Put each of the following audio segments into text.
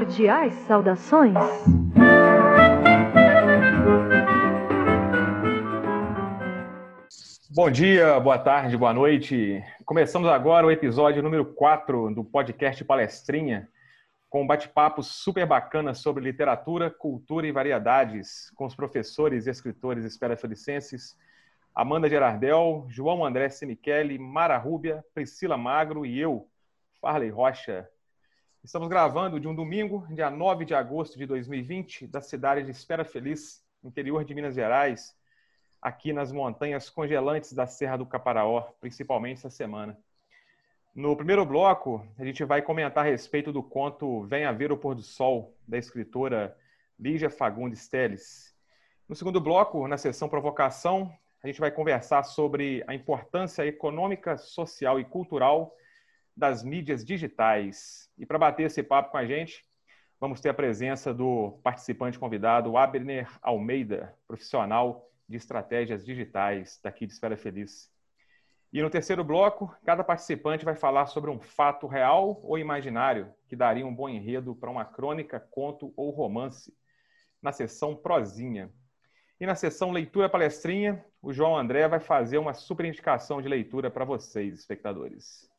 Cordiais saudações. Bom dia, boa tarde, boa noite. Começamos agora o episódio número 4 do podcast Palestrinha, com um bate-papo super bacana sobre literatura, cultura e variedades, com os professores e escritores esperafelicenses Amanda Gerardel, João André Semichele, Mara Rúbia, Priscila Magro e eu, Farley Rocha. Estamos gravando de um domingo, dia 9 de agosto de 2020, da cidade de Espera Feliz, interior de Minas Gerais, aqui nas montanhas congelantes da Serra do Caparaó, principalmente essa semana. No primeiro bloco, a gente vai comentar a respeito do conto Venha Ver o Pôr do Sol, da escritora Lígia Fagundes Teles. No segundo bloco, na sessão Provocação, a gente vai conversar sobre a importância econômica, social e cultural das mídias digitais. E para bater esse papo com a gente, vamos ter a presença do participante convidado, Abner Almeida, profissional de estratégias digitais daqui de Esfera Feliz. E no terceiro bloco, cada participante vai falar sobre um fato real ou imaginário que daria um bom enredo para uma crônica, conto ou romance, na sessão prosinha. E na sessão Leitura Palestrinha, o João André vai fazer uma super indicação de leitura para vocês, espectadores.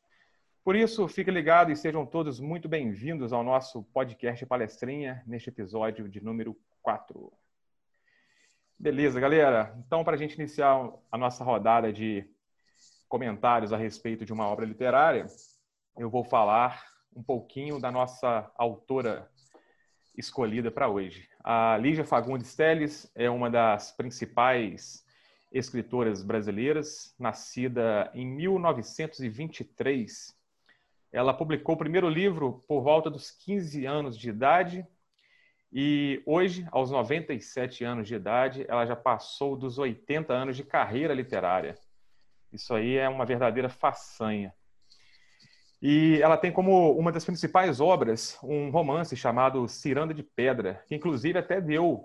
Por isso, fique ligado e sejam todos muito bem-vindos ao nosso podcast Palestrinha, neste episódio de número 4. Beleza, galera? Então, para a gente iniciar a nossa rodada de comentários a respeito de uma obra literária, eu vou falar um pouquinho da nossa autora escolhida para hoje. A Lígia Fagundes Teles é uma das principais escritoras brasileiras, nascida em 1923. Ela publicou o primeiro livro por volta dos 15 anos de idade e hoje, aos 97 anos de idade, ela já passou dos 80 anos de carreira literária. Isso aí é uma verdadeira façanha. E ela tem como uma das principais obras um romance chamado Ciranda de Pedra, que inclusive até deu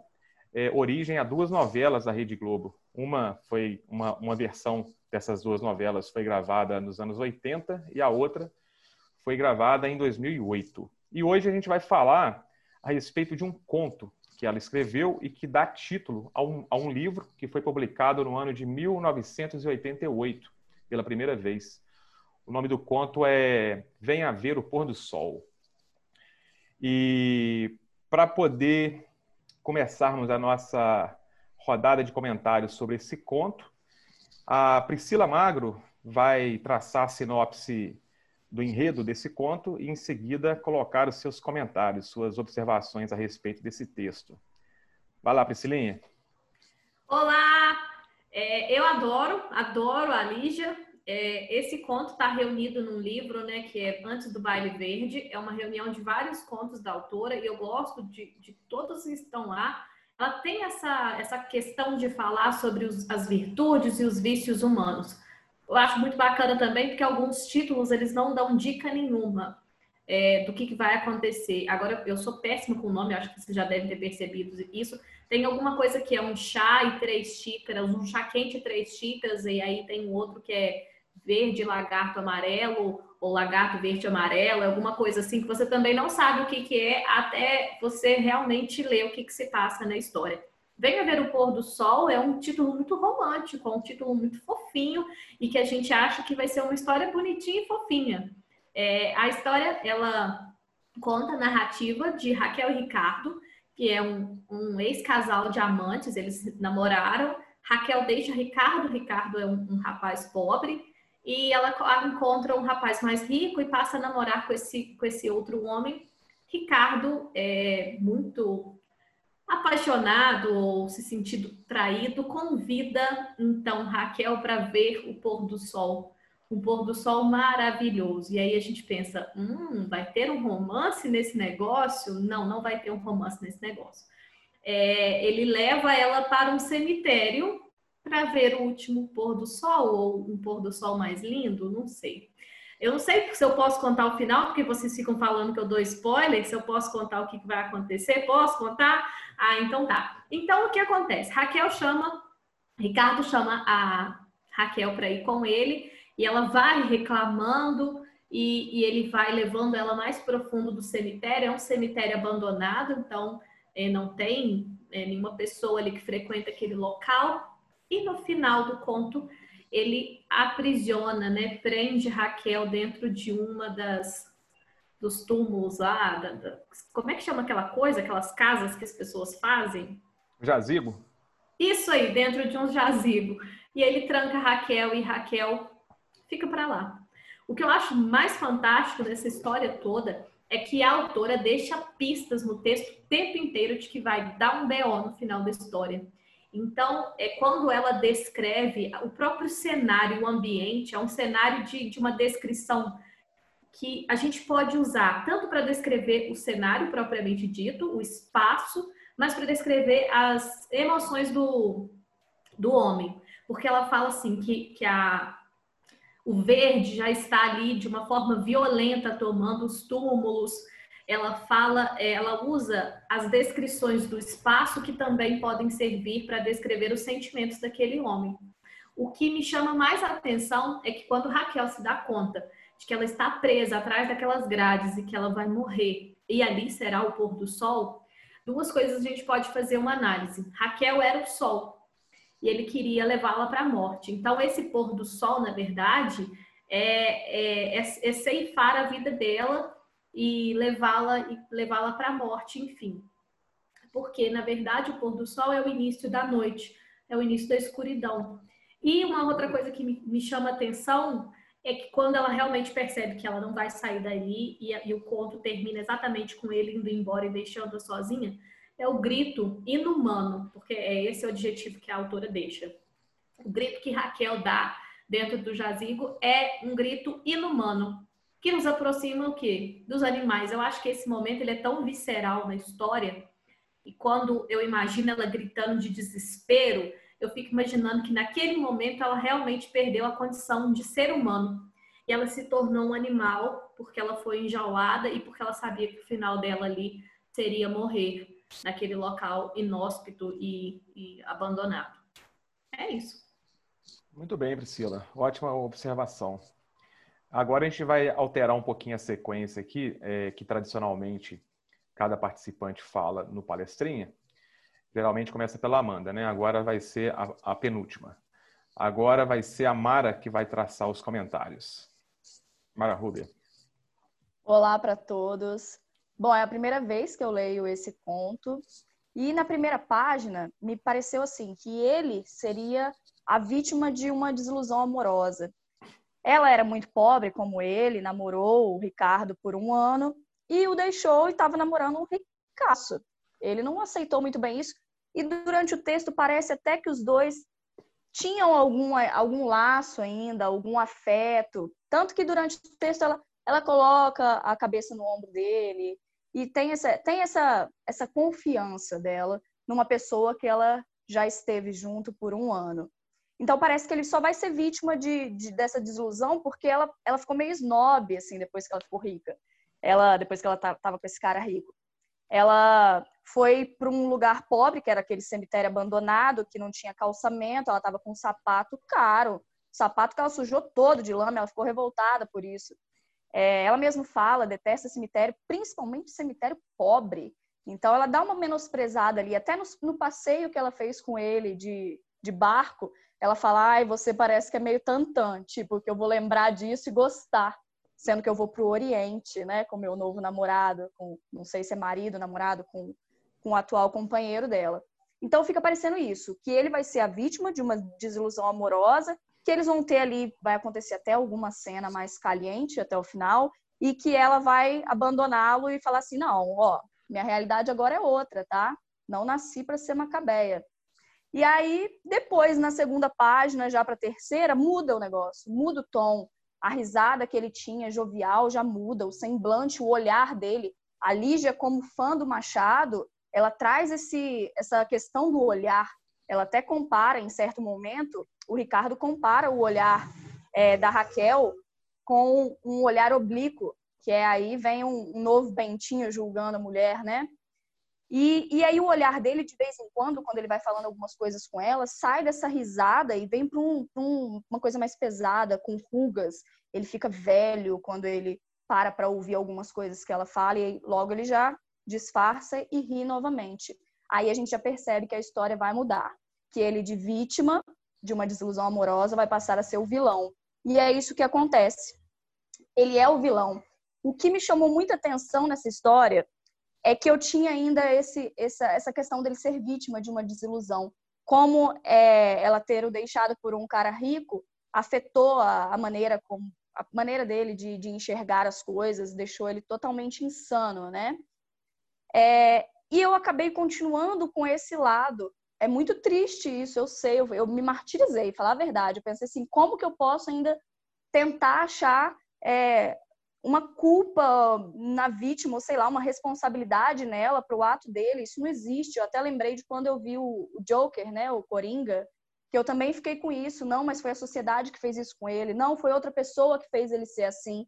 é, origem a duas novelas da Rede Globo. Uma foi uma, uma versão dessas duas novelas foi gravada nos anos 80 e a outra foi gravada em 2008. E hoje a gente vai falar a respeito de um conto que ela escreveu e que dá título a um, a um livro que foi publicado no ano de 1988, pela primeira vez. O nome do conto é Venha Ver o Pôr do Sol. E para poder começarmos a nossa rodada de comentários sobre esse conto, a Priscila Magro vai traçar a sinopse do enredo desse conto e, em seguida, colocar os seus comentários, suas observações a respeito desse texto. Vai lá, Priscilinha. Olá! É, eu adoro, adoro a Lígia, é, esse conto está reunido num livro, né, que é Antes do Baile Verde. É uma reunião de vários contos da autora e eu gosto de, de todos que estão lá. Ela tem essa, essa questão de falar sobre os, as virtudes e os vícios humanos. Eu acho muito bacana também porque alguns títulos eles não dão dica nenhuma é, do que, que vai acontecer. Agora, eu sou péssima com o nome, acho que vocês já devem ter percebido isso. Tem alguma coisa que é um chá e três xícaras, um chá quente e três xícaras, e aí tem um outro que é verde, lagarto amarelo, ou lagarto verde amarelo, alguma coisa assim que você também não sabe o que, que é até você realmente ler o que, que se passa na história. Venha ver o pôr do sol é um título muito romântico, é um título muito fofinho e que a gente acha que vai ser uma história bonitinha e fofinha. É, a história ela conta a narrativa de Raquel e Ricardo, que é um, um ex-casal de amantes, eles namoraram. Raquel deixa Ricardo, Ricardo é um, um rapaz pobre, e ela encontra um rapaz mais rico e passa a namorar com esse, com esse outro homem. Ricardo é muito apaixonado ou se sentindo traído, convida então Raquel para ver o pôr do sol, um pôr do sol maravilhoso. E aí a gente pensa, hum, vai ter um romance nesse negócio? Não, não vai ter um romance nesse negócio. É, ele leva ela para um cemitério para ver o último pôr do sol ou um pôr do sol mais lindo, não sei. Eu não sei se eu posso contar o final, porque vocês ficam falando que eu dou spoiler, se eu posso contar o que vai acontecer. Posso contar? Ah, então tá. Então o que acontece? Raquel chama, Ricardo chama a Raquel para ir com ele e ela vai reclamando e, e, ele vai levando ela mais profundo do cemitério. É um cemitério abandonado, então é, não tem é, nenhuma pessoa ali que frequenta aquele local. E no final do conto, ele aprisiona, né, prende Raquel dentro de uma das dos túmulos lá, da, da, como é que chama aquela coisa, aquelas casas que as pessoas fazem? Jazigo. Isso aí, dentro de um jazigo. E ele tranca Raquel e Raquel fica para lá. O que eu acho mais fantástico dessa história toda é que a autora deixa pistas no texto o tempo inteiro de que vai dar um BO no final da história. Então, é quando ela descreve o próprio cenário, o ambiente, é um cenário de, de uma descrição que a gente pode usar tanto para descrever o cenário propriamente dito, o espaço, mas para descrever as emoções do, do homem. Porque ela fala assim que, que a, o verde já está ali de uma forma violenta tomando os túmulos. Ela fala, é, ela usa as descrições do espaço que também podem servir para descrever os sentimentos daquele homem. O que me chama mais a atenção é que quando Raquel se dá conta de que ela está presa atrás daquelas grades e que ela vai morrer e ali será o pôr do sol, duas coisas a gente pode fazer uma análise. Raquel era o sol, e ele queria levá-la para a morte. Então, esse pôr do sol, na verdade, é, é, é, é ceifar a vida dela e levá-la e levá-la para a morte, enfim. Porque, na verdade, o pôr do sol é o início da noite, é o início da escuridão. E uma outra coisa que me, chama atenção é que quando ela realmente percebe que ela não vai sair dali e, e o conto termina exatamente com ele indo embora e deixando-a sozinha, é o grito inumano, porque é esse o objetivo que a autora deixa. O grito que Raquel dá dentro do jazigo é um grito inumano, que nos aproxima o quê? Dos animais. Eu acho que esse momento ele é tão visceral na história, e quando eu imagino ela gritando de desespero, eu fico imaginando que naquele momento ela realmente perdeu a condição de ser humano. E ela se tornou um animal porque ela foi enjaulada e porque ela sabia que o final dela ali seria morrer naquele local inóspito e, e abandonado. É isso. Muito bem, Priscila. Ótima observação. Agora a gente vai alterar um pouquinho a sequência aqui, é, que tradicionalmente cada participante fala no palestrinha. Geralmente começa pela Amanda, né? Agora vai ser a, a penúltima. Agora vai ser a Mara que vai traçar os comentários. Mara Ruber. Olá para todos. Bom, é a primeira vez que eu leio esse conto. E na primeira página, me pareceu assim, que ele seria a vítima de uma desilusão amorosa. Ela era muito pobre, como ele, namorou o Ricardo por um ano e o deixou e estava namorando um ricaço. Ele não aceitou muito bem isso. E durante o texto parece até que os dois tinham algum, algum laço ainda, algum afeto. Tanto que durante o texto ela, ela coloca a cabeça no ombro dele, e tem essa, tem essa, essa confiança dela numa pessoa que ela já esteve junto por um ano. Então parece que ele só vai ser vítima de, de, dessa desilusão porque ela, ela ficou meio snob assim depois que ela ficou rica. Ela depois que ela estava com esse cara rico. Ela foi para um lugar pobre, que era aquele cemitério abandonado, que não tinha calçamento, ela estava com um sapato caro, sapato que ela sujou todo de lama, ela ficou revoltada por isso. É, ela mesma fala, detesta cemitério, principalmente cemitério pobre. Então, ela dá uma menosprezada ali. Até no, no passeio que ela fez com ele de, de barco, ela fala: ai, você parece que é meio tantã, tipo, que eu vou lembrar disso e gostar. Sendo que eu vou para o Oriente, né, com meu novo namorado, com, não sei se é marido, namorado, com, com o atual companheiro dela. Então fica parecendo isso, que ele vai ser a vítima de uma desilusão amorosa que eles vão ter ali, vai acontecer até alguma cena mais caliente até o final, e que ela vai abandoná-lo e falar assim: não, ó, minha realidade agora é outra, tá? Não nasci para ser macabeia. E aí, depois, na segunda página, já para a terceira, muda o negócio, muda o tom. A risada que ele tinha, jovial, já muda, o semblante, o olhar dele. A Lígia, como fã do Machado, ela traz esse, essa questão do olhar. Ela até compara, em certo momento, o Ricardo compara o olhar é, da Raquel com um olhar oblíquo, que é aí vem um, um novo Bentinho julgando a mulher, né? E, e aí o olhar dele, de vez em quando, quando ele vai falando algumas coisas com ela, sai dessa risada e vem para um, um, uma coisa mais pesada, com rugas. Ele fica velho quando ele para para ouvir algumas coisas que ela fala e logo ele já disfarça e ri novamente. Aí a gente já percebe que a história vai mudar, que ele de vítima de uma desilusão amorosa vai passar a ser o vilão. E é isso que acontece. Ele é o vilão. O que me chamou muita atenção nessa história é que eu tinha ainda esse, essa, essa questão dele ser vítima de uma desilusão. Como é, ela ter o deixado por um cara rico afetou a, a maneira como a maneira dele de, de, enxergar as coisas, deixou ele totalmente insano, né? É, e eu acabei continuando com esse lado. É muito triste isso, eu sei, eu, eu me martirizei, falar a verdade. Eu pensei assim, como que eu posso ainda tentar achar é, uma culpa na vítima, ou sei lá, uma responsabilidade nela para o ato dele. Isso não existe. Eu até lembrei de quando eu vi o Joker, né, o Coringa, que eu também fiquei com isso. Não, mas foi a sociedade que fez isso com ele. Não, foi outra pessoa que fez ele ser assim.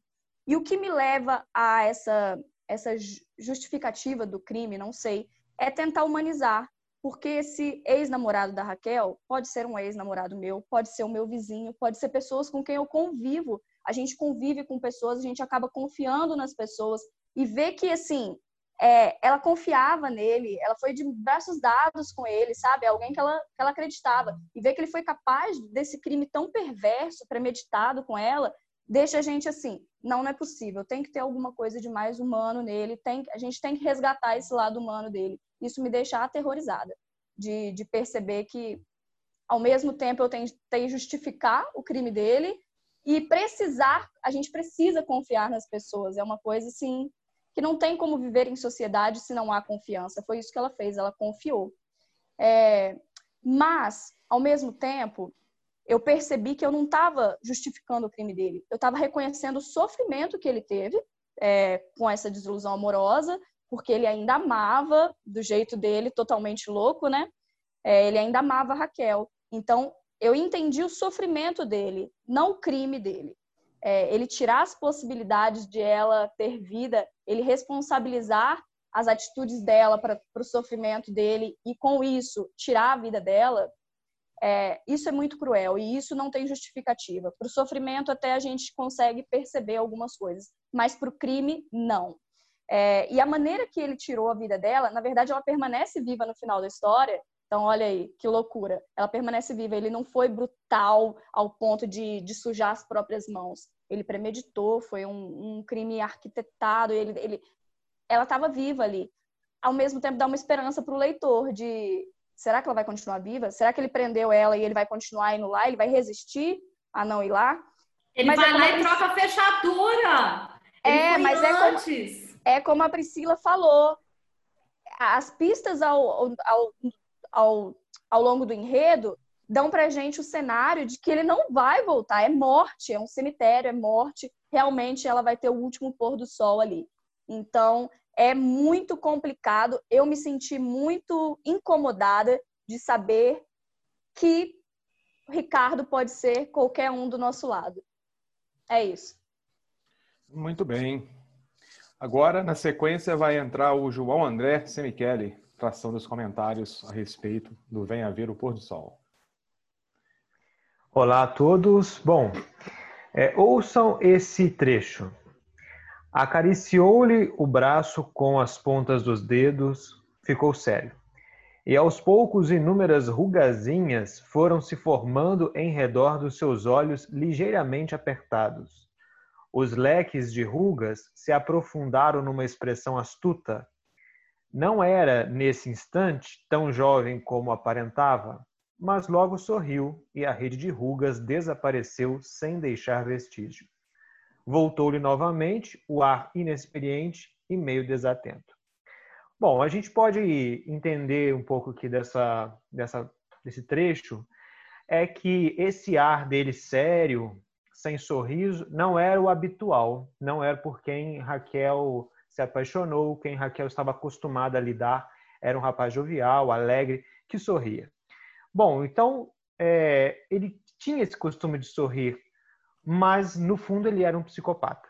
E o que me leva a essa essa justificativa do crime, não sei, é tentar humanizar. Porque esse ex-namorado da Raquel pode ser um ex-namorado meu, pode ser o meu vizinho, pode ser pessoas com quem eu convivo a gente convive com pessoas, a gente acaba confiando nas pessoas e vê que, assim, é, ela confiava nele, ela foi de braços dados com ele, sabe? Alguém que ela, que ela acreditava. E ver que ele foi capaz desse crime tão perverso, premeditado com ela, deixa a gente assim, não, não é possível, tem que ter alguma coisa de mais humano nele, tem, a gente tem que resgatar esse lado humano dele. Isso me deixa aterrorizada, de, de perceber que, ao mesmo tempo, eu tentei justificar o crime dele, e precisar, a gente precisa confiar nas pessoas. É uma coisa assim que não tem como viver em sociedade se não há confiança. Foi isso que ela fez, ela confiou. É, mas, ao mesmo tempo, eu percebi que eu não estava justificando o crime dele. Eu estava reconhecendo o sofrimento que ele teve é, com essa desilusão amorosa, porque ele ainda amava do jeito dele, totalmente louco, né? É, ele ainda amava a Raquel. Então, eu entendi o sofrimento dele, não o crime dele. É, ele tirar as possibilidades de ela ter vida, ele responsabilizar as atitudes dela para o sofrimento dele e, com isso, tirar a vida dela, é, isso é muito cruel e isso não tem justificativa. Para o sofrimento, até a gente consegue perceber algumas coisas, mas para o crime, não. É, e a maneira que ele tirou a vida dela, na verdade, ela permanece viva no final da história, então, olha aí, que loucura. Ela permanece viva. Ele não foi brutal ao ponto de, de sujar as próprias mãos. Ele premeditou, foi um, um crime arquitetado. Ele, ele, ela estava viva ali. Ao mesmo tempo, dá uma esperança para o leitor de será que ela vai continuar viva? Será que ele prendeu ela e ele vai continuar indo lá? Ele vai resistir a não ir lá? Ele mas vai é lá e troca a fechadura. Ele é, mas antes. é como, é como a Priscila falou. As pistas ao, ao, ao, ao longo do enredo dão pra gente o cenário de que ele não vai voltar, é morte, é um cemitério, é morte, realmente ela vai ter o último pôr do sol ali. Então, é muito complicado, eu me senti muito incomodada de saber que Ricardo pode ser qualquer um do nosso lado. É isso. Muito bem. Agora, na sequência, vai entrar o João André Semichele tração dos comentários a respeito do Venha Ver o Pôr do Sol. Olá a todos. Bom, é, ouçam esse trecho. Acariciou-lhe o braço com as pontas dos dedos, ficou sério. E aos poucos inúmeras rugazinhas foram se formando em redor dos seus olhos ligeiramente apertados. Os leques de rugas se aprofundaram numa expressão astuta, não era, nesse instante, tão jovem como aparentava, mas logo sorriu e a rede de rugas desapareceu sem deixar vestígio. Voltou-lhe novamente o ar inexperiente e meio desatento. Bom, a gente pode entender um pouco aqui dessa, dessa, desse trecho, é que esse ar dele sério, sem sorriso, não era o habitual, não era por quem Raquel se apaixonou, quem Raquel estava acostumada a lidar era um rapaz jovial, alegre, que sorria. Bom, então é, ele tinha esse costume de sorrir, mas no fundo ele era um psicopata.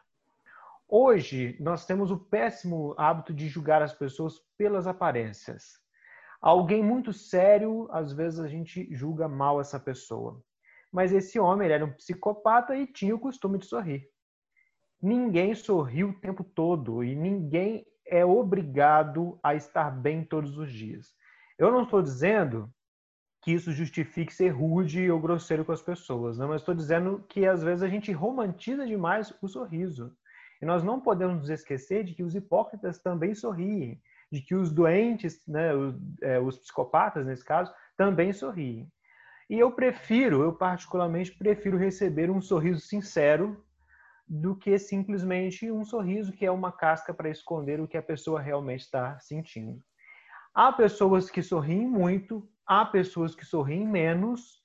Hoje, nós temos o péssimo hábito de julgar as pessoas pelas aparências. Alguém muito sério, às vezes a gente julga mal essa pessoa. Mas esse homem era um psicopata e tinha o costume de sorrir. Ninguém sorriu o tempo todo e ninguém é obrigado a estar bem todos os dias. Eu não estou dizendo que isso justifique ser rude ou grosseiro com as pessoas, não, mas estou dizendo que às vezes a gente romantiza demais o sorriso. E nós não podemos nos esquecer de que os hipócritas também sorriem, de que os doentes, né, os, é, os psicopatas, nesse caso, também sorriem. E eu prefiro, eu particularmente prefiro receber um sorriso sincero do que simplesmente um sorriso que é uma casca para esconder o que a pessoa realmente está sentindo. Há pessoas que sorriem muito, há pessoas que sorriem menos,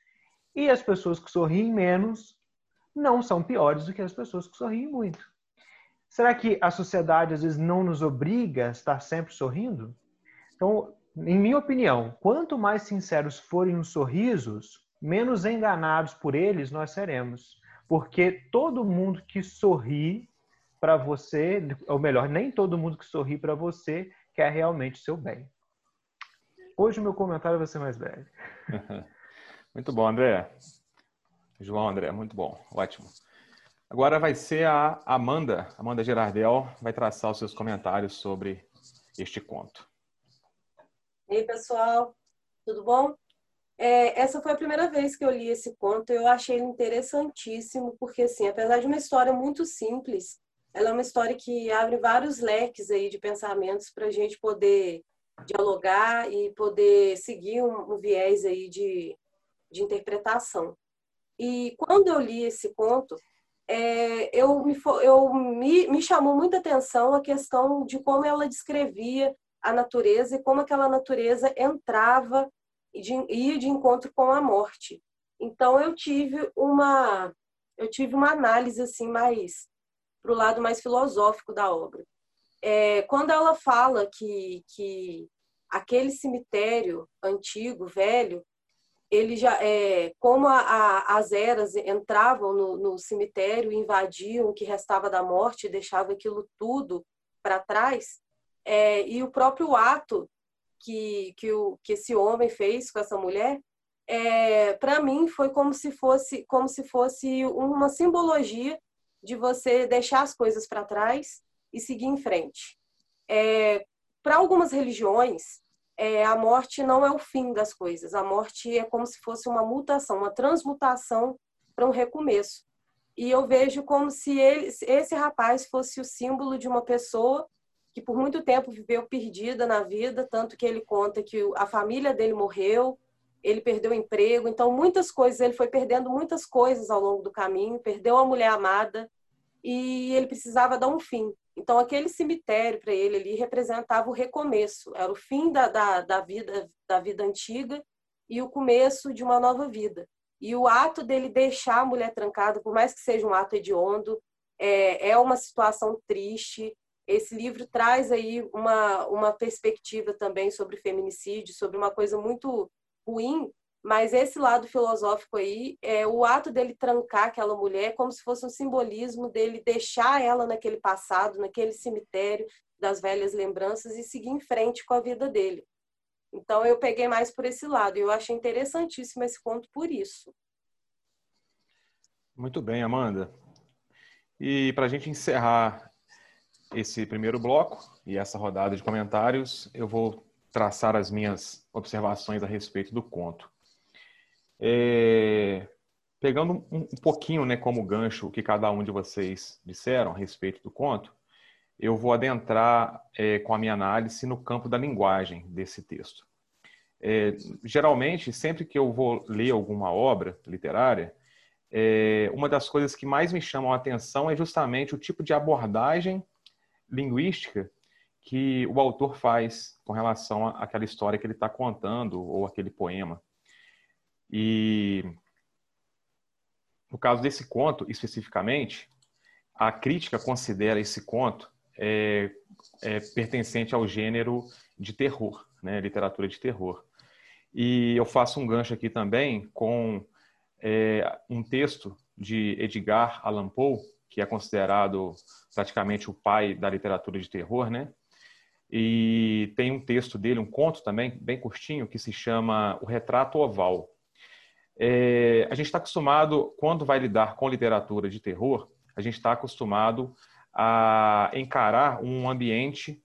e as pessoas que sorriem menos não são piores do que as pessoas que sorriem muito. Será que a sociedade às vezes não nos obriga a estar sempre sorrindo? Então, em minha opinião, quanto mais sinceros forem os sorrisos, menos enganados por eles nós seremos. Porque todo mundo que sorri para você, ou melhor, nem todo mundo que sorri para você quer realmente o seu bem. Hoje o meu comentário vai ser mais breve. Muito bom, André. João André, muito bom, ótimo. Agora vai ser a Amanda, Amanda Gerardel, vai traçar os seus comentários sobre este conto. E aí, pessoal, tudo bom? É, essa foi a primeira vez que eu li esse conto. Eu achei ele interessantíssimo, porque, assim, apesar de uma história muito simples, ela é uma história que abre vários leques aí de pensamentos para a gente poder dialogar e poder seguir um, um viés aí de, de interpretação. E quando eu li esse conto, é, eu, me, eu me, me chamou muita atenção a questão de como ela descrevia a natureza e como aquela natureza entrava e ia de encontro com a morte. Então eu tive uma eu tive uma análise assim mais para o lado mais filosófico da obra. É, quando ela fala que, que aquele cemitério antigo, velho, ele já é, como a, a, as eras entravam no, no, cemitério invadiam o que restava da morte deixava aquilo tudo para trás é, e o próprio ato que, que, o, que esse homem fez com essa mulher é, para mim foi como se fosse como se fosse uma simbologia de você deixar as coisas para trás e seguir em frente é, para algumas religiões é, a morte não é o fim das coisas. A morte é como se fosse uma mutação, uma transmutação para um recomeço. E eu vejo como se ele, esse rapaz fosse o símbolo de uma pessoa que por muito tempo viveu perdida na vida, tanto que ele conta que a família dele morreu, ele perdeu o emprego, então muitas coisas, ele foi perdendo muitas coisas ao longo do caminho, perdeu a mulher amada e ele precisava dar um fim. Então, aquele cemitério para ele ali representava o recomeço, era o fim da, da, da, vida, da vida antiga e o começo de uma nova vida. E o ato dele deixar a mulher trancada, por mais que seja um ato hediondo, é, é uma situação triste. Esse livro traz aí uma, uma perspectiva também sobre feminicídio, sobre uma coisa muito ruim mas esse lado filosófico aí, é o ato dele trancar aquela mulher como se fosse um simbolismo dele deixar ela naquele passado, naquele cemitério das velhas lembranças e seguir em frente com a vida dele. Então eu peguei mais por esse lado eu achei interessantíssimo esse conto por isso. Muito bem, Amanda. E para a gente encerrar esse primeiro bloco e essa rodada de comentários, eu vou traçar as minhas observações a respeito do conto. É, pegando um, pouquinho né, como gancho o que cada um de vocês disseram a respeito do conto, eu vou adentrar é, com a minha análise no campo da linguagem desse texto. É, geralmente, sempre que eu vou ler alguma obra literária, é, uma das coisas que mais me chamam a atenção é justamente o tipo de abordagem linguística que o autor faz com relação àquela história que ele está contando ou aquele poema. E no caso desse conto, especificamente, a crítica considera esse conto é, é, pertencente ao gênero de terror, né, literatura de terror. E eu faço um gancho aqui também com é, um texto de Edgar Allan Poe, que é considerado praticamente o pai da literatura de terror, né? E tem um texto dele, um conto também, bem curtinho, que se chama O Retrato Oval. É, a gente está acostumado, quando vai lidar com literatura de terror, a gente está acostumado a encarar um ambiente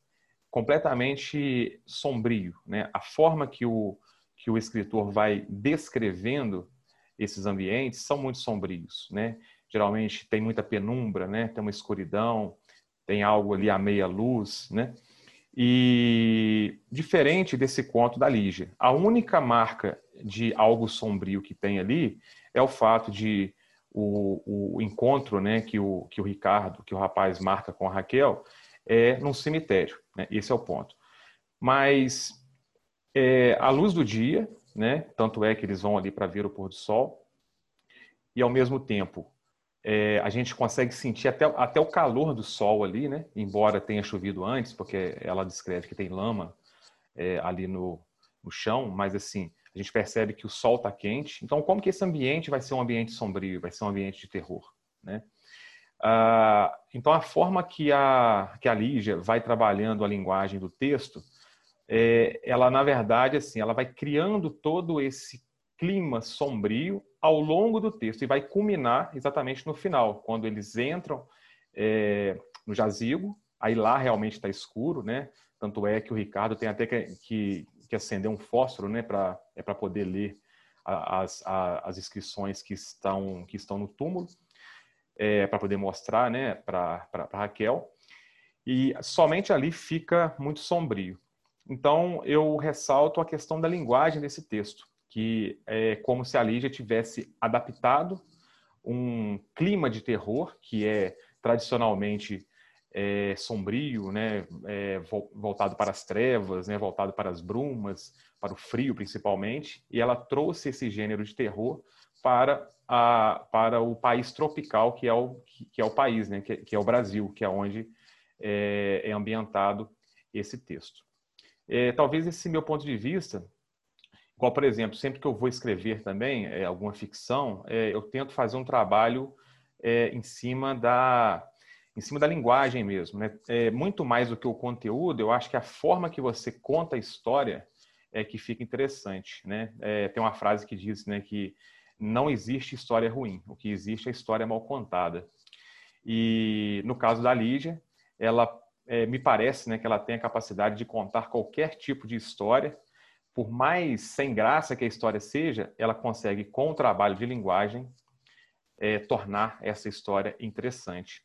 completamente sombrio. Né? A forma que o, que o escritor vai descrevendo esses ambientes são muito sombrios. Né? Geralmente tem muita penumbra, né? tem uma escuridão, tem algo ali à meia luz. Né? E diferente desse conto da Lígia, a única marca de algo sombrio que tem ali é o fato de o, o encontro né, que, o, que o Ricardo, que o rapaz marca com a Raquel, é num cemitério. Né? Esse é o ponto. Mas é, a luz do dia, né? tanto é que eles vão ali para ver o pôr do sol, e ao mesmo tempo é, a gente consegue sentir até, até o calor do sol ali, né? embora tenha chovido antes, porque ela descreve que tem lama é, ali no, no chão, mas assim, a gente percebe que o sol está quente. Então, como que esse ambiente vai ser um ambiente sombrio, vai ser um ambiente de terror? Né? Ah, então, a forma que a, que a Lígia vai trabalhando a linguagem do texto, é, ela, na verdade, assim, ela vai criando todo esse clima sombrio ao longo do texto e vai culminar exatamente no final, quando eles entram é, no jazigo, aí lá realmente está escuro, né? Tanto é que o Ricardo tem até que, que, que acender um fósforo, né, para é para poder ler as, as, inscrições que estão que estão no túmulo, é, para poder mostrar, né, para Raquel. E somente ali fica muito sombrio. Então eu ressalto a questão da linguagem desse texto que é como se a Lígia tivesse adaptado um clima de terror que é tradicionalmente é, sombrio, né, é, voltado para as trevas, né, voltado para as brumas, para o frio principalmente, e ela trouxe esse gênero de terror para, a, para o país tropical que é o, que, é o país, né, que, que, é o Brasil, que é onde é, é ambientado esse texto. É, talvez esse meu ponto de vista Igual, por exemplo, sempre que eu vou escrever também é, alguma ficção, é, eu tento fazer um trabalho é, em cima da em cima da linguagem mesmo, né? É, muito mais do que o conteúdo, eu acho que a forma que você conta a história é que fica interessante, né? É, tem uma frase que diz, né, que não existe história ruim, o que existe é história mal contada. E no caso da Lígia, ela é, me parece, né, que ela tem a capacidade de contar qualquer tipo de história por mais sem graça que a história seja, ela consegue, com o trabalho de linguagem, é, tornar essa história interessante.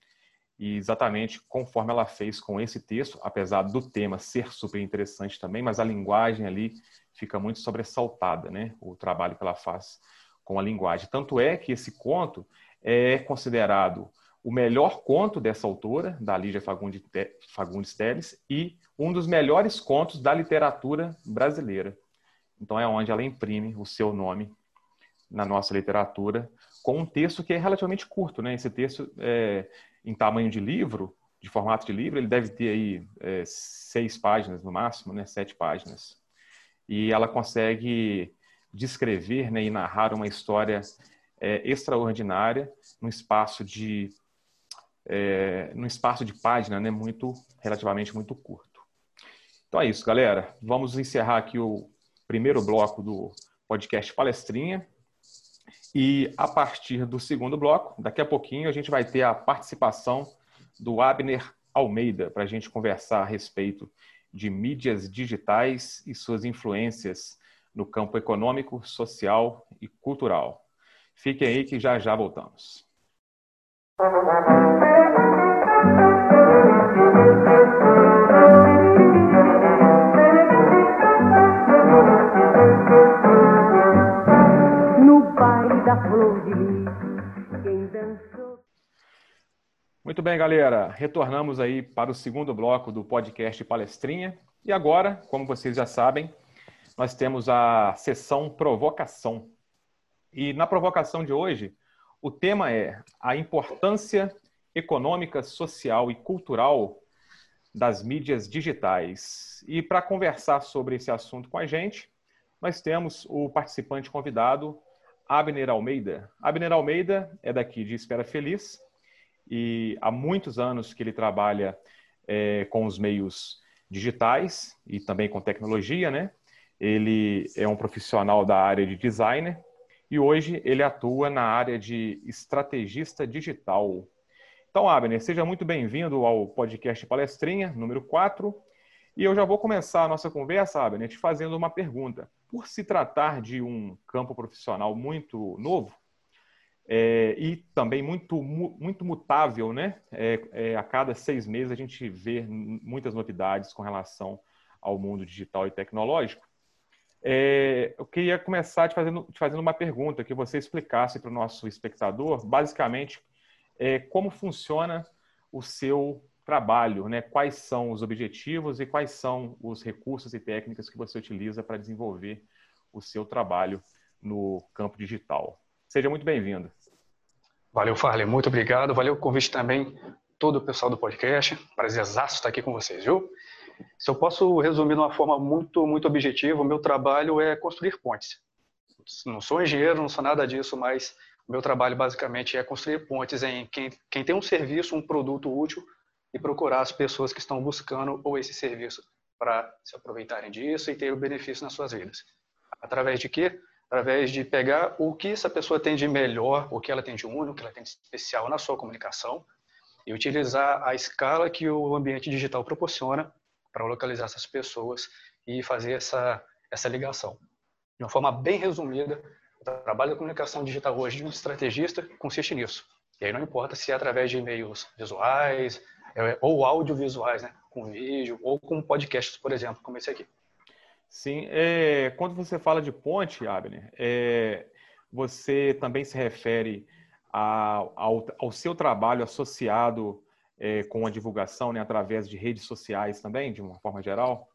E exatamente conforme ela fez com esse texto, apesar do tema ser super interessante também, mas a linguagem ali fica muito sobressaltada, né? O trabalho que ela faz com a linguagem. Tanto é que esse conto é considerado o melhor conto dessa autora, da Lígia Fagundes Teles, e um dos melhores contos da literatura brasileira. Então é onde ela imprime o seu nome na nossa literatura, com um texto que é relativamente curto, né? Esse texto é, em tamanho de livro, de formato de livro, ele deve ter aí é, seis páginas no máximo, né? Sete páginas. E ela consegue descrever né, e narrar uma história é, extraordinária num espaço de é, num espaço de página né, muito relativamente muito curto. Então é isso, galera. Vamos encerrar aqui o primeiro bloco do podcast Palestrinha. E a partir do segundo bloco, daqui a pouquinho, a gente vai ter a participação do Abner Almeida para a gente conversar a respeito de mídias digitais e suas influências no campo econômico, social e cultural. Fiquem aí que já já voltamos. Muito bem, galera. Retornamos aí para o segundo bloco do podcast Palestrinha. E agora, como vocês já sabem, nós temos a sessão provocação. E na provocação de hoje, o tema é a importância econômica, social e cultural das mídias digitais. E para conversar sobre esse assunto com a gente, nós temos o participante convidado, Abner Almeida. Abner Almeida é daqui de Espera Feliz e há muitos anos que ele trabalha é, com os meios digitais e também com tecnologia, né? Ele é um profissional da área de designer e hoje ele atua na área de estrategista digital. Então, Abner, seja muito bem-vindo ao podcast Palestrinha, número 4. E eu já vou começar a nossa conversa, Abner, te fazendo uma pergunta. Por se tratar de um campo profissional muito novo, é, e também muito, muito mutável, né? É, é, a cada seis meses a gente vê muitas novidades com relação ao mundo digital e tecnológico. É, eu queria começar te fazendo, te fazendo uma pergunta, que você explicasse para o nosso espectador, basicamente, é, como funciona o seu trabalho, né? quais são os objetivos e quais são os recursos e técnicas que você utiliza para desenvolver o seu trabalho no campo digital. Seja muito bem-vindo. Valeu, Farley. Muito obrigado. Valeu o convite também, todo o pessoal do podcast. Prazerzaço estar aqui com vocês, viu? Se eu posso resumir de uma forma muito, muito objetiva, o meu trabalho é construir pontes. Não sou engenheiro, não sou nada disso, mas o meu trabalho basicamente é construir pontes em quem, quem tem um serviço, um produto útil e procurar as pessoas que estão buscando ou esse serviço para se aproveitarem disso e ter o benefício nas suas vidas. Através de quê? Através de pegar o que essa pessoa tem de melhor, o que ela tem de único, o que ela tem de especial na sua comunicação e utilizar a escala que o ambiente digital proporciona para localizar essas pessoas e fazer essa, essa ligação. De uma forma bem resumida, o trabalho da comunicação digital hoje de um estrategista consiste nisso. E aí não importa se é através de e-mails visuais é, ou audiovisuais, né, com vídeo ou com podcasts, por exemplo, como esse aqui. Sim, é, quando você fala de ponte, Abner, é, você também se refere a, ao, ao, seu trabalho associado é, com a divulgação, né, através de redes sociais também, de uma forma geral?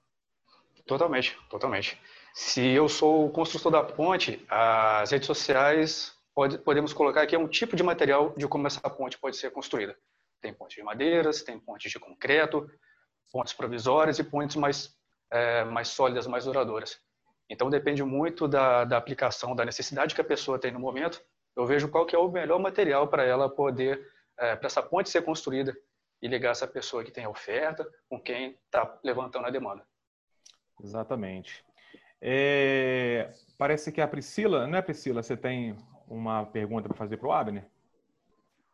Totalmente, totalmente. Se eu sou o construtor da ponte, as redes sociais pode, podemos colocar aqui é um tipo de material de como essa ponte pode ser construída. Tem pontes de madeiras, tem pontes de concreto, pontes provisórias e pontes mais é, mais sólidas, mais duradouras. Então depende muito da, da aplicação, da necessidade que a pessoa tem no momento. Eu vejo qual que é o melhor material para ela poder, é, para essa ponte ser construída e ligar essa pessoa que tem a oferta com quem está levantando a demanda. Exatamente. É, parece que a Priscila, não é Priscila, você tem uma pergunta para fazer para o Abner?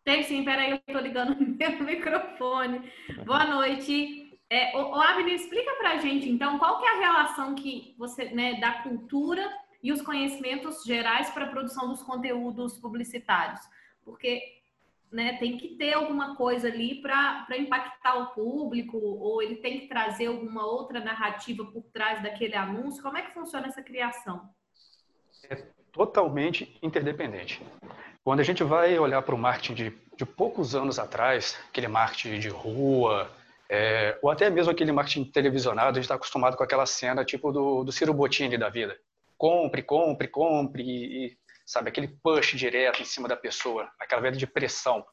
Tem sim, peraí, eu estou ligando o meu microfone. Boa noite. É, o, o Abner, explica para a gente, então, qual que é a relação que você, né, da cultura e os conhecimentos gerais para a produção dos conteúdos publicitários? Porque né, tem que ter alguma coisa ali para impactar o público, ou ele tem que trazer alguma outra narrativa por trás daquele anúncio. Como é que funciona essa criação? É totalmente interdependente. Quando a gente vai olhar para o marketing de, de poucos anos atrás, aquele marketing de rua, é, ou até mesmo aquele marketing televisionado, a gente está acostumado com aquela cena tipo do, do Ciro Bottini da vida. Compre, compre, compre, e, e, sabe, aquele push direto em cima da pessoa, aquela venda de pressão.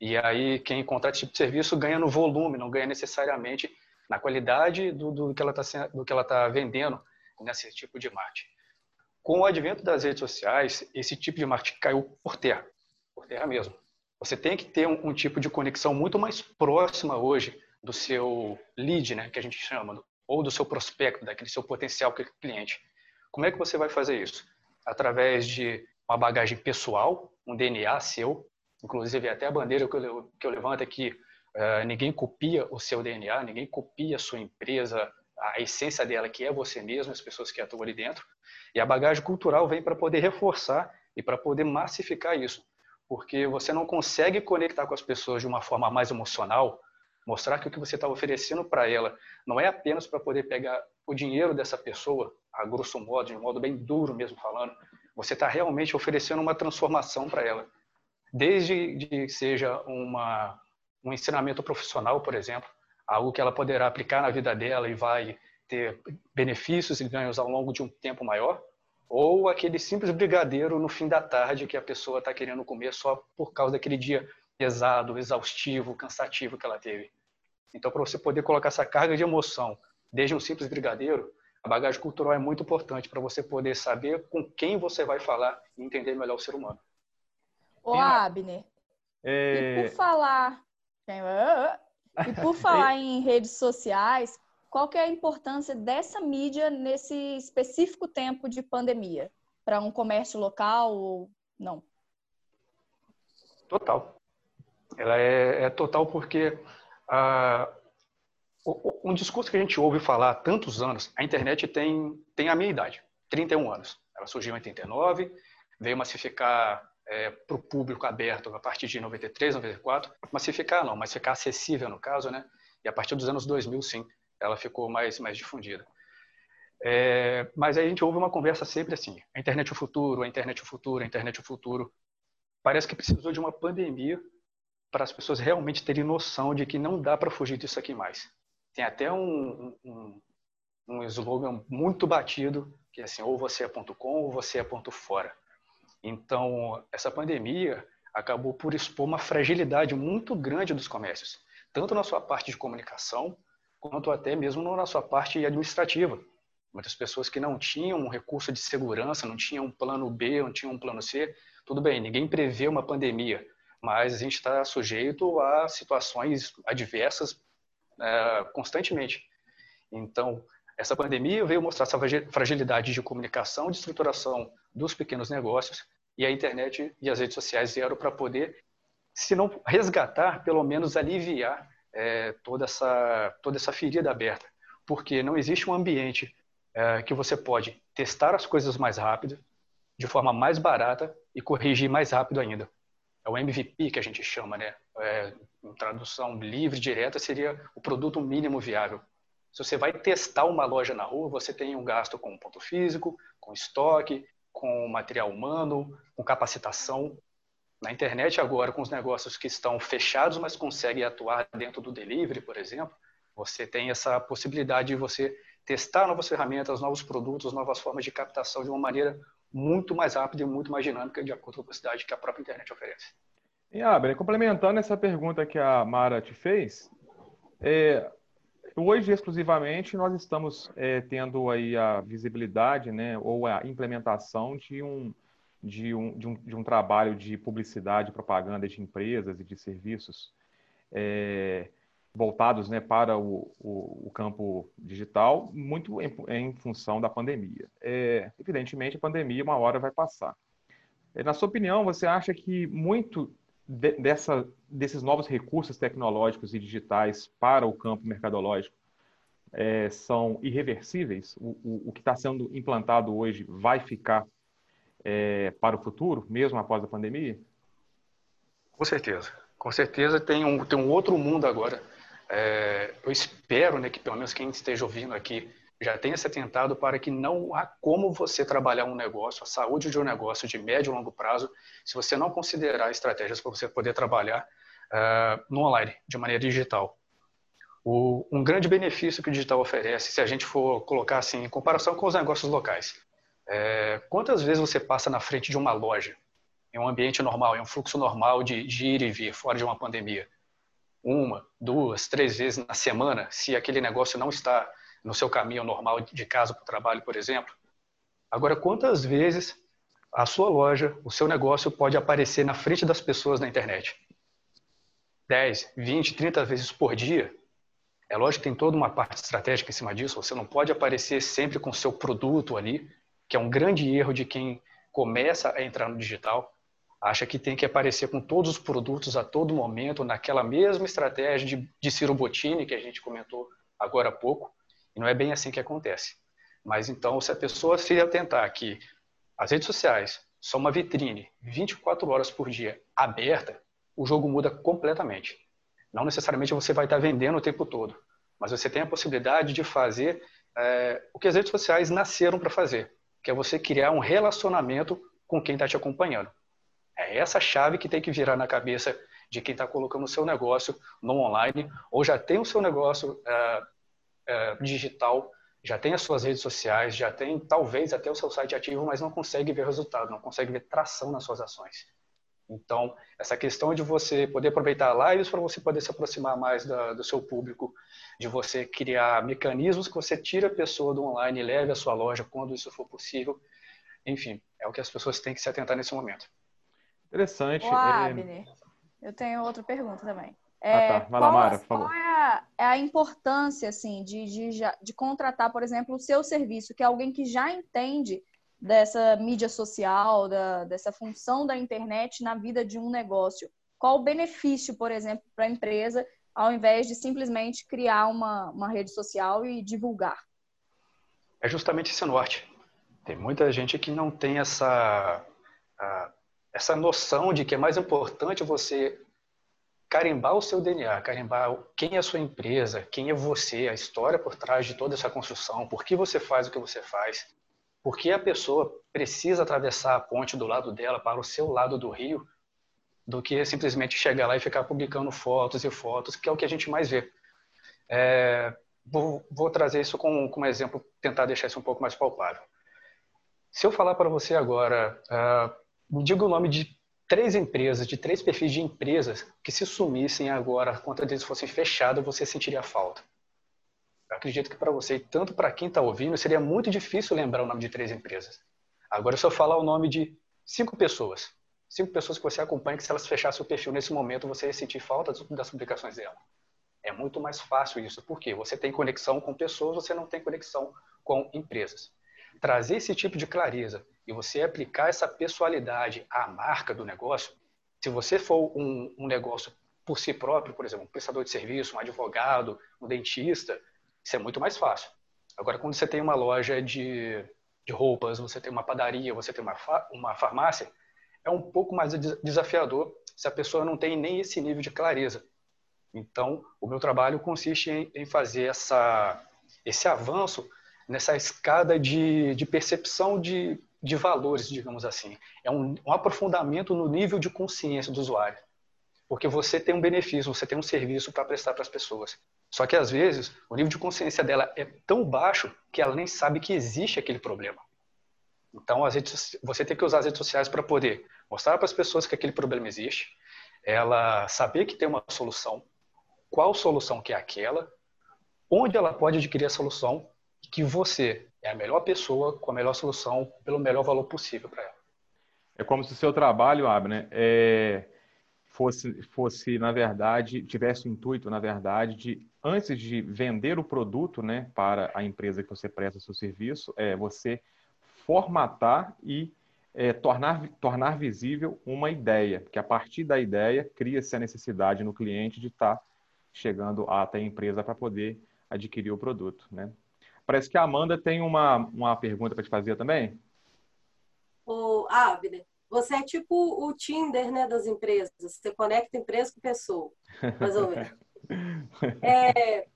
E aí quem contrata esse tipo de serviço ganha no volume, não ganha necessariamente na qualidade do, do que ela está tá vendendo nesse tipo de marketing. Com o advento das redes sociais, esse tipo de marketing caiu por terra, por terra mesmo. Você tem que ter um, um tipo de conexão muito mais próxima hoje do seu lead, né, que a gente chama, ou do seu prospecto, daquele seu potencial cliente. Como é que você vai fazer isso? Através de uma bagagem pessoal, um DNA seu, inclusive até a bandeira que eu, que eu levanto aqui, uh, ninguém copia o seu DNA, ninguém copia a sua empresa, a essência dela, que é você mesmo, as pessoas que atuam ali dentro. E a bagagem cultural vem para poder reforçar e para poder massificar isso. Porque você não consegue conectar com as pessoas de uma forma mais emocional, Mostrar que o que você está oferecendo para ela não é apenas para poder pegar o dinheiro dessa pessoa, a grosso modo, de um modo bem duro mesmo falando, você está realmente oferecendo uma transformação para ela. Desde que seja uma, um ensinamento profissional, por exemplo, algo que ela poderá aplicar na vida dela e vai ter benefícios e ganhos ao longo de um tempo maior, ou aquele simples brigadeiro no fim da tarde que a pessoa está querendo comer só por causa daquele dia pesado, exaustivo, cansativo que ela teve. Então, para você poder colocar essa carga de emoção, desde um simples brigadeiro, a bagagem cultural é muito importante para você poder saber com quem você vai falar e entender melhor o ser humano. Ô, Abner, É... E por falar. E por falar em redes sociais, qual que é a importância dessa mídia nesse específico tempo de pandemia? Para um comércio local ou não? Total. Ela é, é total porque ah, um discurso que a gente ouve falar há tantos anos, a internet tem, tem a minha idade, 31 anos. Ela surgiu em 89, veio massificar é, para o público aberto a partir de 93, 94. Massificar não, mas ficar acessível no caso, né? E a partir dos anos 2000, sim, ela ficou mais, mais difundida. É, mas aí a gente ouve uma conversa sempre assim: a internet é o futuro, a internet é o futuro, a internet é o futuro. Parece que precisou de uma pandemia para as pessoas realmente terem noção de que não dá para fugir disso aqui mais. Tem até um, um, um slogan muito batido, que é assim, ou você é ponto com ou você é ponto fora. Então, essa pandemia acabou por expor uma fragilidade muito grande dos comércios, tanto na sua parte de comunicação, quanto até mesmo na sua parte administrativa. Muitas pessoas que não tinham um recurso de segurança, não tinham um plano B, não tinham um plano C. Tudo bem, ninguém prevê uma pandemia, mas a gente está sujeito a situações adversas é, constantemente. Então, essa pandemia veio mostrar essa fragilidade de comunicação, de estruturação dos pequenos negócios e a internet e as redes sociais vieram para poder, se não resgatar, pelo menos aliviar é, toda, essa, toda essa ferida aberta. Porque não existe um ambiente é, que você pode testar as coisas mais rápido, de forma mais barata e corrigir mais rápido ainda. É o MVP que a gente chama, né? É, tradução livre, direta, seria o produto mínimo viável. Se você vai testar uma loja na rua, você tem um gasto com ponto físico, com estoque, com material humano, com capacitação. Na internet agora, com os negócios que estão fechados, mas conseguem atuar dentro do delivery, por exemplo, você tem essa possibilidade de você testar novas ferramentas, novos produtos, novas formas de captação de uma maneira muito mais rápida e muito mais dinâmica de acordo com a velocidade que a própria internet oferece. E Abre, complementando essa pergunta que a Mara te fez, é, Hoje, exclusivamente, nós estamos é, tendo aí a visibilidade, né, ou a implementação de um, de um, de um, de um trabalho de publicidade, propaganda de empresas e de serviços é, voltados né, para o, o, o, campo digital, muito em, em função da pandemia. É, evidentemente, a pandemia uma hora vai passar. É, na sua opinião, você acha que muito de, dessa, desses novos recursos tecnológicos e digitais para o campo mercadológico é, são irreversíveis? O, o, que está sendo implantado hoje vai ficar é, para o futuro, mesmo após a pandemia? Com certeza. Com certeza tem um, tem um outro mundo agora. É, eu espero né, que pelo menos quem esteja ouvindo aqui já tenha se atentado para que não há como você trabalhar um negócio, a saúde de um negócio de médio e longo prazo, se você não considerar estratégias para você poder trabalhar uh, no online, de maneira digital. O, um grande benefício que o digital oferece, se a gente for colocar assim, em comparação com os negócios locais, é, quantas vezes você passa na frente de uma loja, em um ambiente normal, em um fluxo normal de, de ir e vir, fora de uma pandemia? Uma, duas, três vezes na semana, se aquele negócio não está no seu caminho normal de casa para o trabalho, por exemplo. Agora, quantas vezes a sua loja, o seu negócio pode aparecer na frente das pessoas na internet? 10, 20, 30 vezes por dia? É lógico que tem toda uma parte estratégica em cima disso. Você não pode aparecer sempre com o seu produto ali, que é um grande erro de quem começa a entrar no digital. Acha que tem que aparecer com todos os produtos a todo momento, naquela mesma estratégia de, de Ciro Bottini, que a gente comentou agora há pouco. E não é bem assim que acontece. Mas então, se a pessoa se atentar que as redes sociais são uma vitrine 24 horas por dia aberta, o jogo muda completamente. Não necessariamente você vai estar vendendo o tempo todo, mas você tem a possibilidade de fazer é, o que as redes sociais nasceram para fazer, que é você criar um relacionamento com quem está te acompanhando. É essa chave que tem que virar na cabeça de quem está colocando o seu negócio no online ou já tem o seu negócio é, é, digital, já tem as suas redes sociais, já tem talvez até o seu site ativo, mas não consegue ver resultado, não consegue ver tração nas suas ações. Então, essa questão de você poder aproveitar lives para você poder se aproximar mais da, do seu público, de você criar mecanismos que você tire a pessoa do online e leve à sua loja quando isso for possível. Enfim, é o que as pessoas têm que se atentar nesse momento. Interessante. Ô, Abner, eu tenho outra pergunta também. É, ah, tá. Vai lá, Mara, por favor. Qual é a, é a importância, assim, de, de, de contratar, por exemplo, o seu serviço, que é alguém que já entende dessa mídia social, da, dessa função da internet na vida de um negócio? Qual o benefício, por exemplo, para a empresa, ao invés de simplesmente criar uma, uma rede social e divulgar? É justamente esse norte. Tem muita gente que não tem essa, essa noção de que é mais importante você carimbar o seu DNA, carimbar quem é a sua empresa, quem é você, a história por trás de toda essa construção, por que você faz o que você faz, por que a pessoa precisa atravessar a ponte do lado dela para o seu lado do rio, do que simplesmente chegar lá e ficar publicando fotos e fotos, que é o que a gente mais vê. É, vou, vou, trazer isso como, como exemplo, tentar deixar isso um pouco mais palpável. Se eu falar para você agora, uh, me diga o nome de três empresas, de três perfis de empresas que se sumissem agora, a conta deles fossem fechada, você sentiria falta. Eu acredito que para você e tanto para quem está ouvindo, seria muito difícil lembrar o nome de três empresas. Agora, se eu falar o nome de cinco pessoas, cinco pessoas que você acompanha, que se elas fechassem o perfil nesse momento, você ia sentir falta das publicações dela. É muito mais fácil isso, porque você tem conexão com pessoas, você não tem conexão com empresas. Trazer esse tipo de clareza e você aplicar essa pessoalidade à marca do negócio, se você for um, um negócio por si próprio, por exemplo, um prestador de serviço, um advogado, um dentista, isso é muito mais fácil. Agora, quando você tem uma loja de, de roupas, você tem uma padaria, você tem uma, uma farmácia, é um pouco mais desafiador se a pessoa não tem nem esse nível de clareza. Então, o meu trabalho consiste em, em fazer essa, esse avanço nessa escada de, de percepção de, de valores, digamos assim. É um, um aprofundamento no nível de consciência do usuário. Porque você tem um benefício, você tem um serviço para prestar para as pessoas. Só que às vezes o nível de consciência dela é tão baixo que ela nem sabe que existe aquele problema. Então redes, você tem que usar as redes sociais para poder mostrar para as pessoas que aquele problema existe, ela saber que tem uma solução, qual solução que é aquela, onde ela pode adquirir a solução, que você é a melhor pessoa com a melhor solução pelo melhor valor possível para ela. É como se o seu trabalho, Abner, é, fosse, fosse, na verdade, tivesse o intuito, na verdade, de, antes de vender o produto né, para a empresa que você presta seu serviço, é você formatar e é, tornar, tornar visível uma ideia, que a partir da ideia cria-se a necessidade no cliente de estar tá chegando até a empresa para poder adquirir o produto. Né? Parece que a Amanda tem uma, uma pergunta para te fazer também. O Abner, você é tipo o Tinder né, das empresas. Você conecta empresa com pessoa, mais ou menos. É,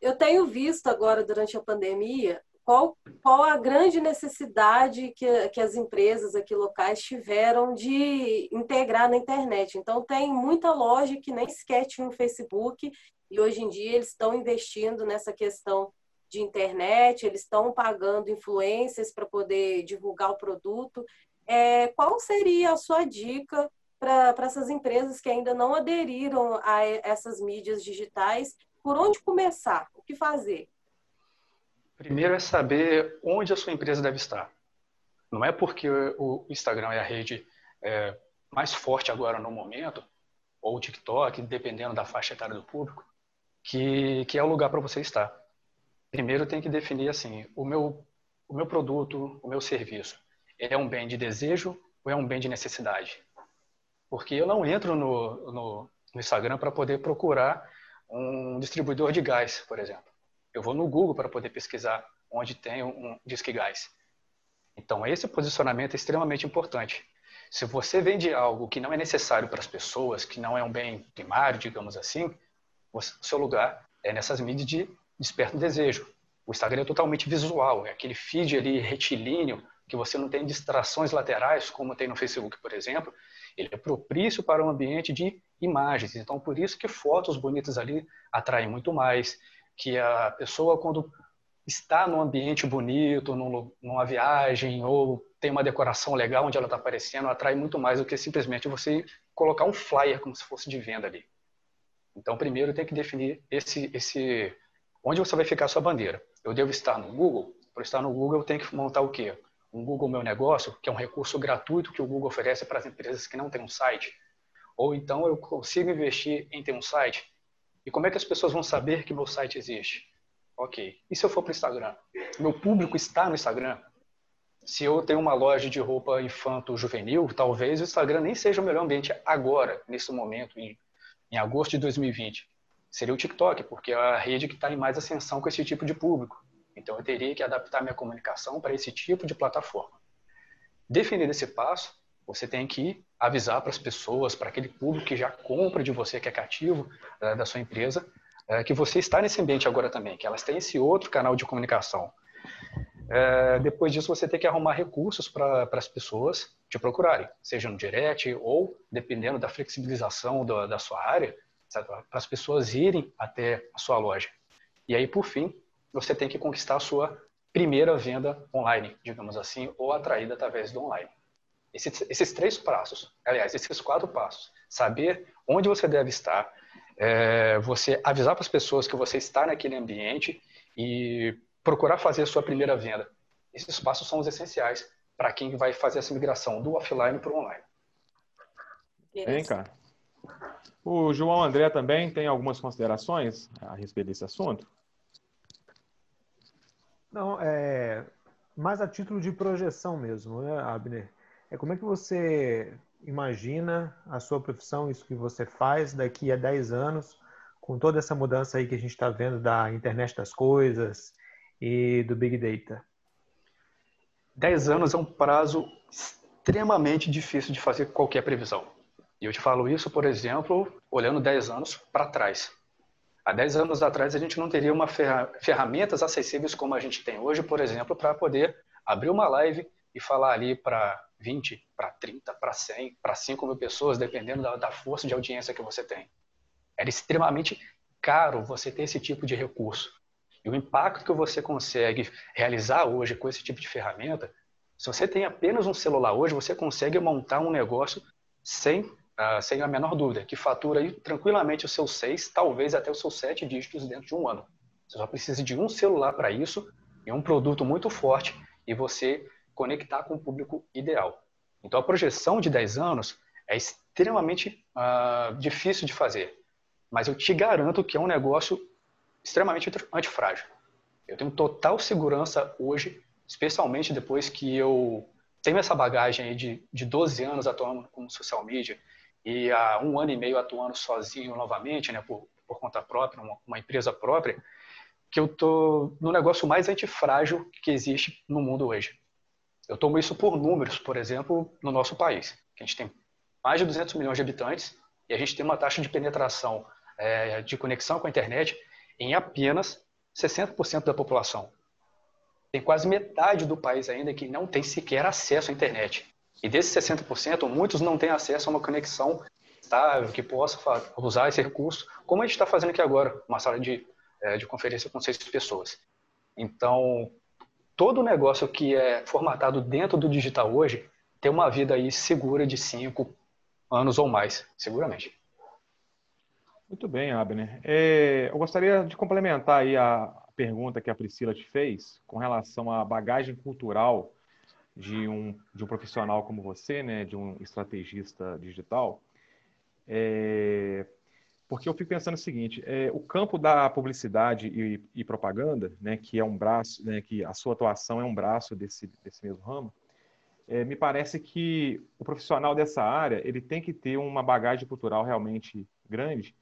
eu tenho visto agora, durante a pandemia, qual, qual a grande necessidade que, que as empresas aqui locais tiveram de integrar na internet. Então, tem muita loja que nem sequer tinha um Facebook e hoje em dia eles estão investindo nessa questão de internet, eles estão pagando influências para poder divulgar o produto. É, qual seria a sua dica para essas empresas que ainda não aderiram a essas mídias digitais? Por onde começar? O que fazer? Primeiro é saber onde a sua empresa deve estar. Não é porque o Instagram é a rede é, mais forte agora no momento, ou o TikTok, dependendo da faixa etária do público, que, que é o lugar para você estar primeiro tem que definir assim, o meu, o meu produto, o meu serviço, é um bem de desejo ou é um bem de necessidade? Porque eu não entro no, no, no Instagram para poder procurar um distribuidor de gás, por exemplo. Eu vou no Google para poder pesquisar onde tem um disque gás. Então, esse posicionamento é extremamente importante. Se você vende algo que não é necessário para as pessoas, que não é um bem primário, digamos assim, o seu lugar é nessas mídias de desperta um desejo. O Instagram é totalmente visual, é aquele feed ali retilíneo que você não tem distrações laterais, como tem no Facebook, por exemplo. Ele é propício para um ambiente de imagens. Então, por isso que fotos bonitas ali atraem muito mais, que a pessoa, quando está num ambiente bonito, numa viagem, ou tem uma decoração legal onde ela está aparecendo, atrai muito mais do que simplesmente você colocar um flyer como se fosse de venda ali. Então, primeiro tem que definir esse, esse Onde você vai ficar a sua bandeira? Eu devo estar no Google? Para estar no Google, eu tenho que montar o quê? Um Google Meu Negócio, que é um recurso gratuito que o Google oferece para as empresas que não têm um site. Ou então eu consigo investir em ter um site? E como é que as pessoas vão saber que meu site existe? Ok. E se eu for para o Instagram? Meu público está no Instagram? Se eu tenho uma loja de roupa infanto-juvenil, talvez o Instagram nem seja o melhor ambiente agora, nesse momento, em, em agosto de 2020. Seria o TikTok, porque é a rede que está em mais ascensão com esse tipo de público. Então eu teria que adaptar minha comunicação para esse tipo de plataforma. Definido esse passo, você tem que avisar para as pessoas, para aquele público que já compra de você, que é cativo é, da sua empresa, é, que você está nesse ambiente agora também, que elas têm esse outro canal de comunicação. É, depois disso, você tem que arrumar recursos para as pessoas te procurarem, seja no direct ou, dependendo da flexibilização da sua área, para as pessoas irem até a sua loja. E aí, por fim, você tem que conquistar a sua primeira venda online, digamos assim, ou atraída através do online. Esses, esses três passos, aliás, esses quatro passos, saber onde você deve estar, é, você avisar para as pessoas que você está naquele ambiente e procurar fazer a sua primeira venda. Esses passos são os essenciais para quem vai fazer essa migração do offline para o online. Bem, cara. O João André também tem algumas considerações a respeito desse assunto? Não, é mais a título de projeção mesmo, né, Abner? É como é que você imagina a sua profissão, isso que você faz daqui a 10 anos, com toda essa mudança aí que a gente está vendo da internet das coisas e do Big Data? 10 anos é um prazo extremamente difícil de fazer qualquer previsão. E eu te falo isso, por exemplo, olhando 10 anos para trás. Há 10 anos atrás, a gente não teria uma ferramentas acessíveis como a gente tem hoje, por exemplo, para poder abrir uma live e falar ali para 20, para 30, para 100, para 5 mil pessoas, dependendo da, da força de audiência que você tem. Era extremamente caro você ter esse tipo de recurso. E o impacto que você consegue realizar hoje com esse tipo de ferramenta, se você tem apenas um celular hoje, você consegue montar um negócio sem uh, sem a menor dúvida, que fatura aí tranquilamente os seus seis, talvez até os seus sete dígitos dentro de um ano. Você só precisa de um celular para isso e um produto muito forte e você conectar com o público ideal. Então, a projeção de 10 anos é extremamente uh, difícil de fazer, mas eu te garanto que é um negócio extremamente antifrágil. Eu tenho total segurança hoje, especialmente depois que eu tenho essa bagagem de, de 12 anos atuando como social media e há um ano e meio atuando sozinho novamente, né, por, por conta própria, uma, uma empresa própria, que eu estou no negócio mais antifrágil que existe no mundo hoje. Eu tomo isso por números, por exemplo, no nosso país. A gente tem mais de 200 milhões de habitantes e a gente tem uma taxa de penetração é, de conexão com a internet em apenas 60% da população. Tem quase metade do país ainda que não tem sequer acesso à internet. E desses 60%, muitos não têm acesso a uma conexão estável que possa usar esse recurso, como a gente está fazendo aqui agora, uma sala de, é, de conferência com seis pessoas. Então, todo negócio que é formatado dentro do digital hoje tem uma vida aí segura de cinco anos ou mais, seguramente. Muito bem, Abner. É, eu gostaria de complementar aí a pergunta que a Priscila te fez com relação à bagagem cultural de um, de um profissional como você, né, de um estrategista digital, é, porque eu fico pensando o seguinte: é, o campo da publicidade e, e, propaganda, né, que é um braço, né, que a sua atuação é um braço desse, desse mesmo ramo, é, me parece que o profissional dessa área ele tem que ter uma bagagem cultural realmente grande,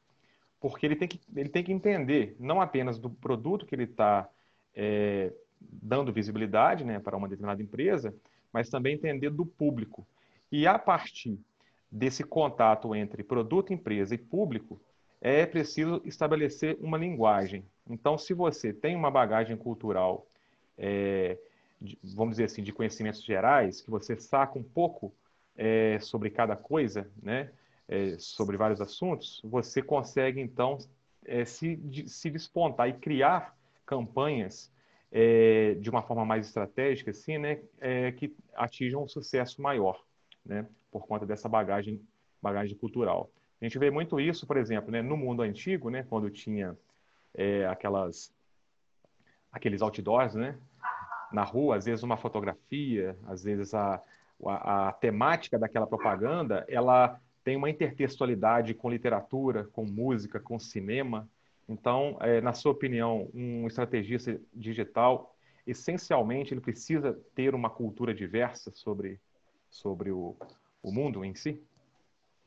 porque ele tem que, ele tem que entender não apenas do produto que ele está é, dando visibilidade né, para uma determinada empresa, mas também entender do público. E a partir desse contato entre produto, empresa e público, é preciso estabelecer uma linguagem. Então, se você tem uma bagagem cultural, é, de, vamos dizer assim, de conhecimentos gerais, que você saca um pouco é, sobre cada coisa, né, é, sobre vários assuntos, você consegue, então, é, se, de, se despontar e criar campanhas é, de uma forma mais estratégica, assim, né, é, que atinjam um sucesso maior, né, por conta dessa bagagem, bagagem cultural. A gente vê muito isso, por exemplo, né, no mundo antigo, né, quando tinha é, aquelas, aqueles outdoors, né, na rua, às vezes uma fotografia, às vezes a, a, a temática daquela propaganda, ela tem uma intertextualidade com literatura, com música, com cinema. Então, é, na sua opinião, um estrategista digital, essencialmente, ele precisa ter uma cultura diversa sobre, sobre o, o mundo em si?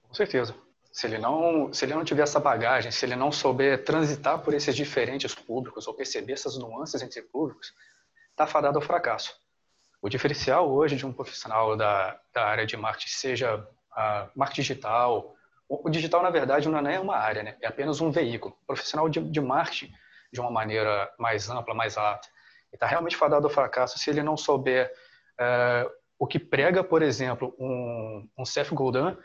Com certeza. Se ele, não, se ele não tiver essa bagagem, se ele não souber transitar por esses diferentes públicos ou perceber essas nuances entre públicos, está fadado ao fracasso. O diferencial hoje de um profissional da, da área de marketing, seja a marketing digital, o digital, na verdade, não é uma área, né? é apenas um veículo. O profissional de, de marketing, de uma maneira mais ampla, mais alta, está realmente fadado ao fracasso se ele não souber é, o que prega, por exemplo, um, um Seth Godin,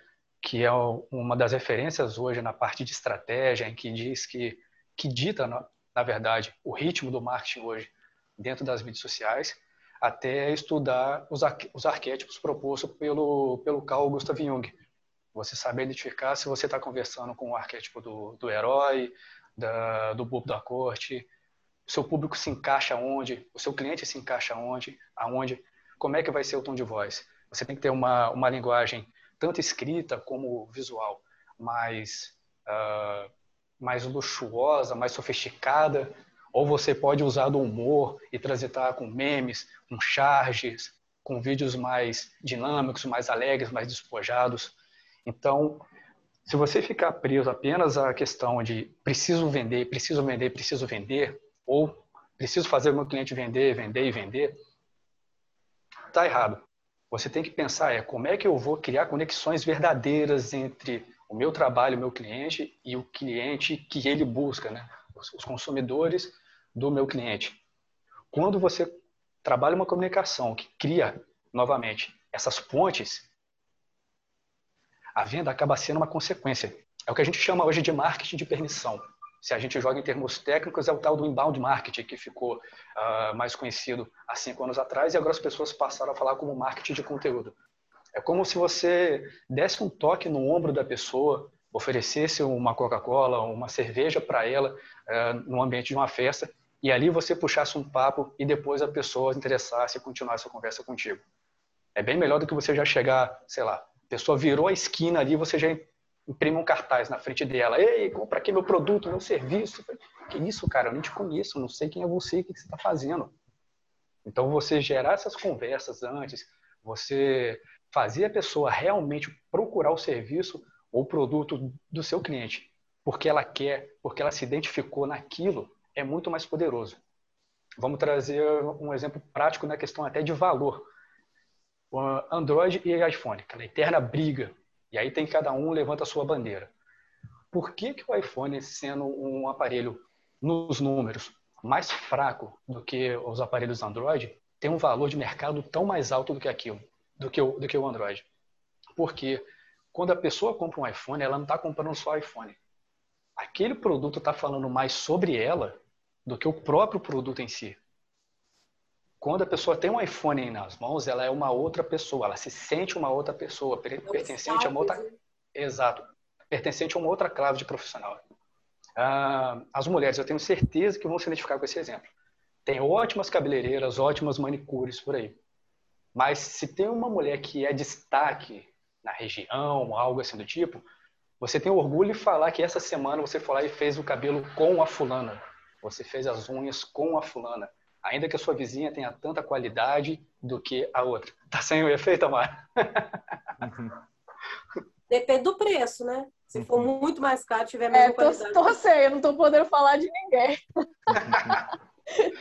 que é uma das referências hoje na parte de estratégia, em que diz que, que dita, na, na verdade, o ritmo do marketing hoje dentro das mídias sociais, até estudar os, os arquétipos propostos pelo, pelo Carl Gustav Jung. Você saber identificar se você está conversando com o arquétipo do, do herói, da, do bobo da corte, o seu público se encaixa onde, o seu cliente se encaixa onde, aonde, como é que vai ser o tom de voz. Você tem que ter uma, uma linguagem tanto escrita como visual mais, uh, mais luxuosa, mais sofisticada, ou você pode usar do humor e transitar com memes, com charges, com vídeos mais dinâmicos, mais alegres, mais despojados. Então, se você ficar preso apenas à questão de preciso vender, preciso vender, preciso vender, ou preciso fazer o meu cliente vender, vender e vender, está errado. Você tem que pensar é como é que eu vou criar conexões verdadeiras entre o meu trabalho, o meu cliente e o cliente que ele busca, né? Os consumidores do meu cliente. Quando você trabalha uma comunicação que cria, novamente, essas pontes, a venda acaba sendo uma consequência. É o que a gente chama hoje de marketing de permissão. Se a gente joga em termos técnicos, é o tal do inbound marketing, que ficou uh, mais conhecido há cinco anos atrás, e agora as pessoas passaram a falar como marketing de conteúdo. É como se você desse um toque no ombro da pessoa, oferecesse uma Coca-Cola, uma cerveja para ela uh, no ambiente de uma festa, e ali você puxasse um papo e depois a pessoa interessasse e continuasse a conversa contigo. É bem melhor do que você já chegar, sei lá, pessoa virou a esquina ali, você já imprime um cartaz na frente dela. Ei, compra aqui meu produto, meu serviço. Que isso, cara? Eu nem te conheço, não sei quem é você, o que você está fazendo. Então, você gerar essas conversas antes, você fazer a pessoa realmente procurar o serviço ou produto do seu cliente, porque ela quer, porque ela se identificou naquilo, é muito mais poderoso. Vamos trazer um exemplo prático na questão até de valor. Android e iPhone, aquela eterna briga. E aí tem cada um levanta a sua bandeira. Por que, que o iPhone, sendo um aparelho nos números mais fraco do que os aparelhos Android, tem um valor de mercado tão mais alto do que aquilo, do que o, do que o Android? Porque quando a pessoa compra um iPhone, ela não está comprando só iPhone. Aquele produto está falando mais sobre ela do que o próprio produto em si. Quando a pessoa tem um iPhone nas mãos, ela é uma outra pessoa, ela se sente uma outra pessoa, pertencente a uma outra. Exato, pertencente a uma outra classe de profissional. Ah, as mulheres, eu tenho certeza que vão se identificar com esse exemplo. Tem ótimas cabeleireiras, ótimas manicures por aí. Mas se tem uma mulher que é destaque na região, algo assim do tipo, você tem orgulho de falar que essa semana você foi lá e fez o cabelo com a fulana. Você fez as unhas com a fulana. Ainda que a sua vizinha tenha tanta qualidade do que a outra. Tá sem o efeito, Amar? Depende do preço, né? Se for uhum. muito mais caro, tiver mais é, qualidade. Tô, tô sem, eu não tô podendo falar de ninguém.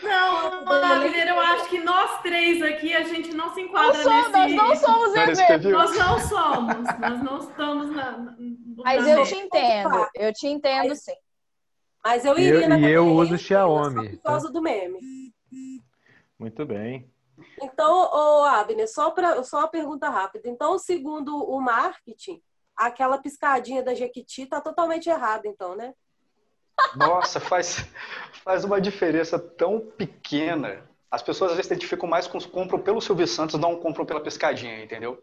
Não, Wagner, eu acho que nós três aqui, a gente não se enquadra não nesse... Nós não somos exemplo. Nós não somos. Nós não estamos na... Mas eu te entendo. Eu te entendo, Mas... sim. Mas eu iria eu, na E eu uso Xiaomi. Por causa do meme. Muito bem. Então, ô Abner, só, pra, só uma pergunta rápida. Então, segundo o marketing, aquela piscadinha da Jequiti tá totalmente errada, então, né? Nossa, faz, faz uma diferença tão pequena. As pessoas às vezes se identificam mais com compram pelo Silvio Santos, não compram pela piscadinha, entendeu?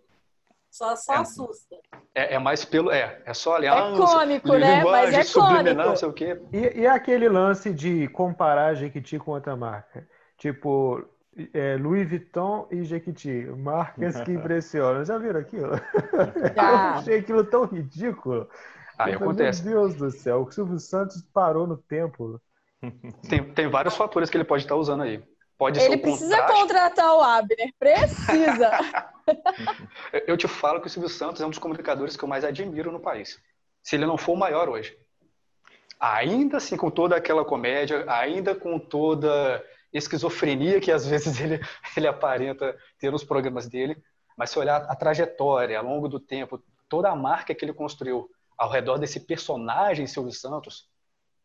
Só, só é, assusta. É, é, mais pelo. É, é só aliança. É cômico, né? Mas é cômico. Sei o quê. E, e aquele lance de comparar Jequiti com outra marca? Tipo, é, Louis Vuitton e Jequiti, marcas que impressionam. Já viram aquilo? Já. Eu achei aquilo tão ridículo. Aí Eu falei, acontece. Meu Deus do céu, o Silvio Santos parou no tempo. Tem, tem vários fatores que ele pode estar usando aí. Pode ser Ele precisa contraste. contratar o Abner. Precisa. Eu te falo que o Silvio Santos é um dos comunicadores que eu mais admiro no país. Se ele não for o maior hoje. Ainda assim, com toda aquela comédia, ainda com toda esquizofrenia que às vezes ele, ele aparenta ter nos programas dele, mas se olhar a trajetória ao longo do tempo, toda a marca que ele construiu ao redor desse personagem Silvio Santos,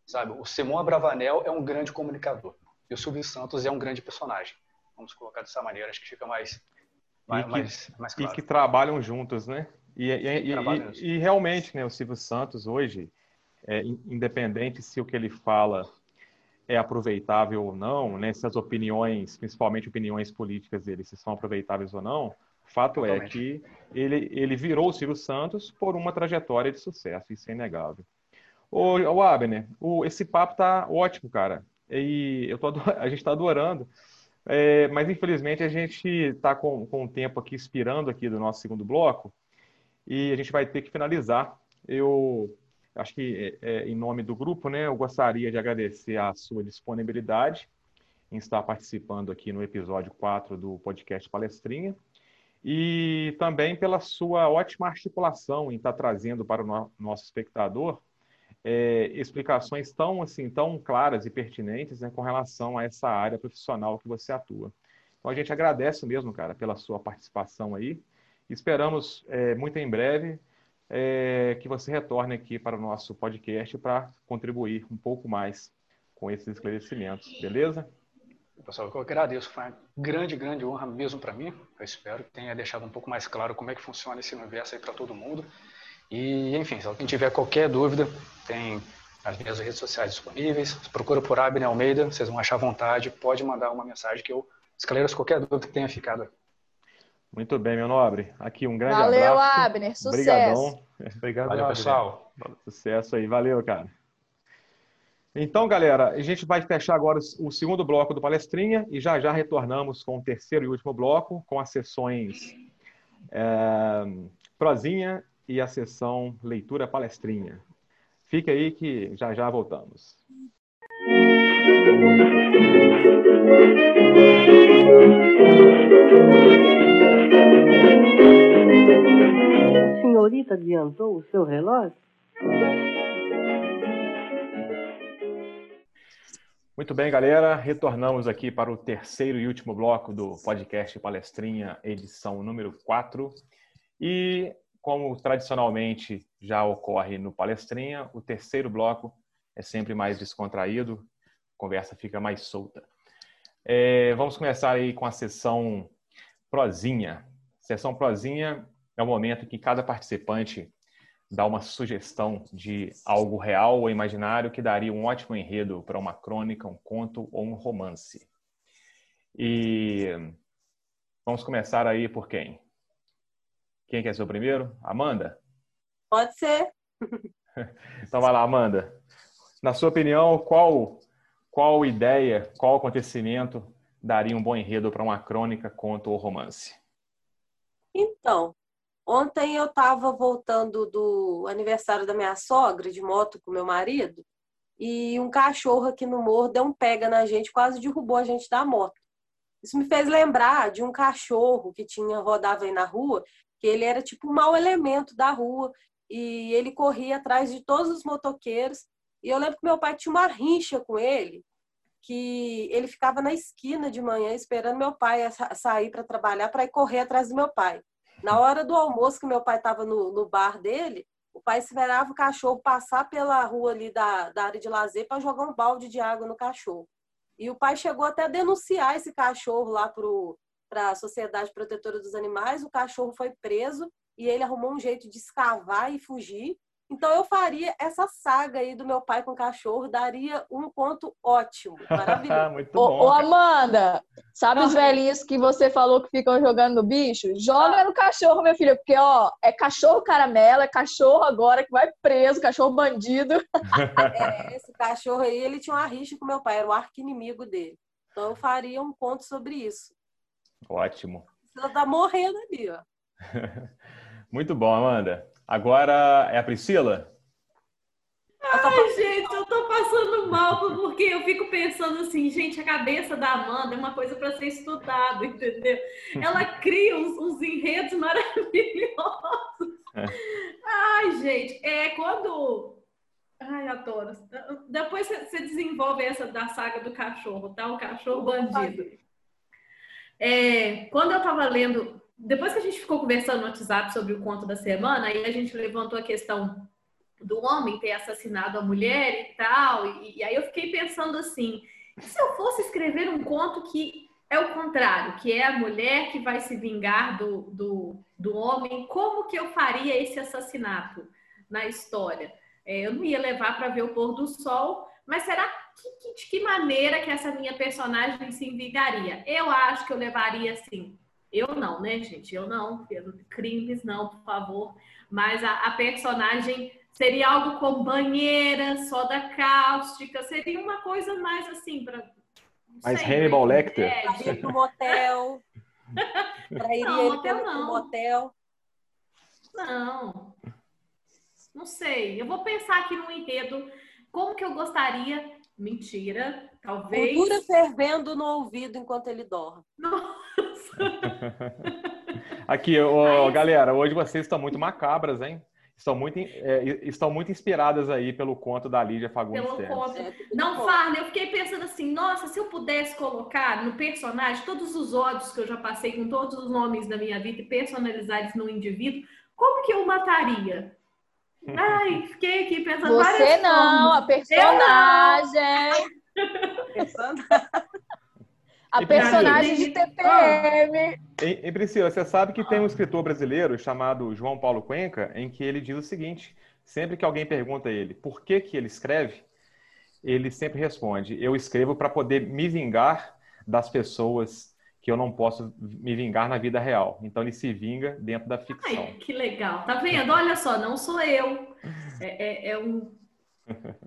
sabe? O Simão Abravanel é um grande comunicador e o Silvio Santos é um grande personagem. Vamos colocar dessa maneira, acho que fica mais, mais, que- mais, mais E claro. que trabalham juntos, né? E, e- e- e- e realmente, né, o Silvio Santos hoje, é, in- independente se o que ele fala é aproveitável ou não, né, se as opiniões, principalmente opiniões políticas dele, se são aproveitáveis ou não, o fato é Totalmente. que ele, ele virou o Silvio Santos por uma trajetória de sucesso, isso é inegável. Ô, ô Abner, o, esse papo tá ótimo, cara. E eu tô, a gente está adorando. É, mas infelizmente a gente está com, com o tempo aqui expirando aqui do nosso segundo bloco e a gente vai ter que finalizar. Eu acho que é, é, em nome do grupo, né, eu gostaria de agradecer a sua disponibilidade em estar participando aqui no episódio 4 do podcast Palestrinha e também pela sua ótima articulação em estar trazendo para o no- nosso espectador é, explicações tão assim tão claras e pertinentes né, com relação a essa área profissional que você atua. Então a gente agradece mesmo, cara, pela sua participação aí. Esperamos é, muito em breve é, que você retorne aqui para o nosso podcast para contribuir um pouco mais com esses esclarecimentos, beleza? Pessoal, eu agradeço. Foi uma grande, grande honra mesmo para mim. Eu espero que tenha deixado um pouco mais claro como é que funciona esse universo aí para todo mundo. E, enfim, se alguém tiver qualquer dúvida, tem as minhas redes sociais disponíveis. Procura por Abner Almeida, vocês vão achar vontade. Pode mandar uma mensagem que eu esclareço qualquer dúvida que tenha ficado aqui. Muito bem, meu nobre. Aqui um grande Valeu, abraço. Abner. Sucesso. Obrigadão. Obrigado, Valeu, Abner. pessoal. Sucesso aí, valeu, cara. Então, galera, a gente vai fechar agora o segundo bloco do Palestrinha e já já retornamos com o terceiro e último bloco, com as sessões é, Prozinha e a sessão Leitura Palestrinha. Fica aí que já já voltamos. Senhorita adiantou o seu relógio? Muito bem, galera. Retornamos aqui para o terceiro e último bloco do podcast Palestrinha, edição número 4. E, como tradicionalmente já ocorre no Palestrinha, o terceiro bloco é sempre mais descontraído, a conversa fica mais solta. É, vamos começar aí com a sessão prosinha. Sessão prosinha é o momento em que cada participante dá uma sugestão de algo real ou imaginário que daria um ótimo enredo para uma crônica, um conto ou um romance. E vamos começar aí por quem? Quem quer ser o primeiro? Amanda? Pode ser. Então vai lá, Amanda. Na sua opinião, qual qual ideia, qual acontecimento daria um bom enredo para uma crônica, conto ou romance? Então, ontem eu estava voltando do aniversário da minha sogra de moto com meu marido e um cachorro aqui no morro deu um pega na gente, quase derrubou a gente da moto. Isso me fez lembrar de um cachorro que tinha rodava aí na rua, que ele era tipo um mau elemento da rua e ele corria atrás de todos os motoqueiros. E eu lembro que meu pai tinha uma rincha com ele, que ele ficava na esquina de manhã esperando meu pai sa- sair para trabalhar para ir correr atrás do meu pai. Na hora do almoço que meu pai estava no, no bar dele, o pai esperava o cachorro passar pela rua ali da, da área de lazer para jogar um balde de água no cachorro. E o pai chegou até a denunciar esse cachorro lá para a Sociedade Protetora dos Animais. O cachorro foi preso e ele arrumou um jeito de escavar e fugir. Então eu faria essa saga aí do meu pai com o cachorro, daria um conto ótimo, maravilhoso. Muito Ô, bom. ô, Amanda, sabe os velhinhos que você falou que ficam jogando no bicho? Joga no cachorro, minha filha, porque, ó, é cachorro caramelo, é cachorro agora que vai preso, cachorro bandido. É, esse cachorro aí, ele tinha uma rixa com meu pai, era o arco inimigo dele. Então eu faria um conto sobre isso. Ótimo. Ela tá morrendo ali, ó. Muito bom, Amanda. Agora é a Priscila? Ai, gente, eu tô passando mal porque eu fico pensando assim, gente, a cabeça da Amanda é uma coisa para ser estudada, entendeu? Ela cria uns, uns enredos maravilhosos. É. Ai, gente, é quando. Ai, adoro. Depois você desenvolve essa da saga do cachorro, tá? O cachorro bandido. É, quando eu tava lendo, depois que a gente ficou conversando no WhatsApp sobre o conto da semana, aí a gente levantou a questão do homem ter assassinado a mulher e tal. E, e aí eu fiquei pensando assim: se eu fosse escrever um conto que é o contrário, que é a mulher que vai se vingar do, do, do homem, como que eu faria esse assassinato na história? É, eu não ia levar para ver o pôr do sol, mas será que, que, de que maneira que essa minha personagem se vingaria? Eu acho que eu levaria assim. Eu não, né, gente? Eu não. Crimes não, por favor. Mas a, a personagem Seria algo com banheira, soda cáustica, seria uma coisa mais assim para mais sei, Hannibal Lecter. É, ir pro motel. Trairia não, ele motel não. motel. Não. Não sei. Eu vou pensar aqui no enredo. Como que eu gostaria? Mentira, talvez. Cultura fervendo no ouvido enquanto ele dorme. Nossa. aqui, oh, galera, hoje vocês estão muito macabras, hein? estão muito, é, estão muito inspiradas aí pelo conto da Lídia Fagundes Pelo conto. É, Não, Farna, eu fiquei pensando assim, nossa, se eu pudesse colocar no personagem todos os ódios que eu já passei com todos os nomes da minha vida e personalizar eles no indivíduo, como que eu mataria? Ai, fiquei aqui pensando Você várias não, formas. a personagem. A personagem de TPM. Em, em Priscila, você sabe que tem um escritor brasileiro chamado João Paulo Cuenca, em que ele diz o seguinte: sempre que alguém pergunta a ele por que, que ele escreve, ele sempre responde: Eu escrevo para poder me vingar das pessoas que eu não posso me vingar na vida real. Então ele se vinga dentro da ficção. Ai, que legal. Tá vendo? Olha só, não sou eu. É, é, é um.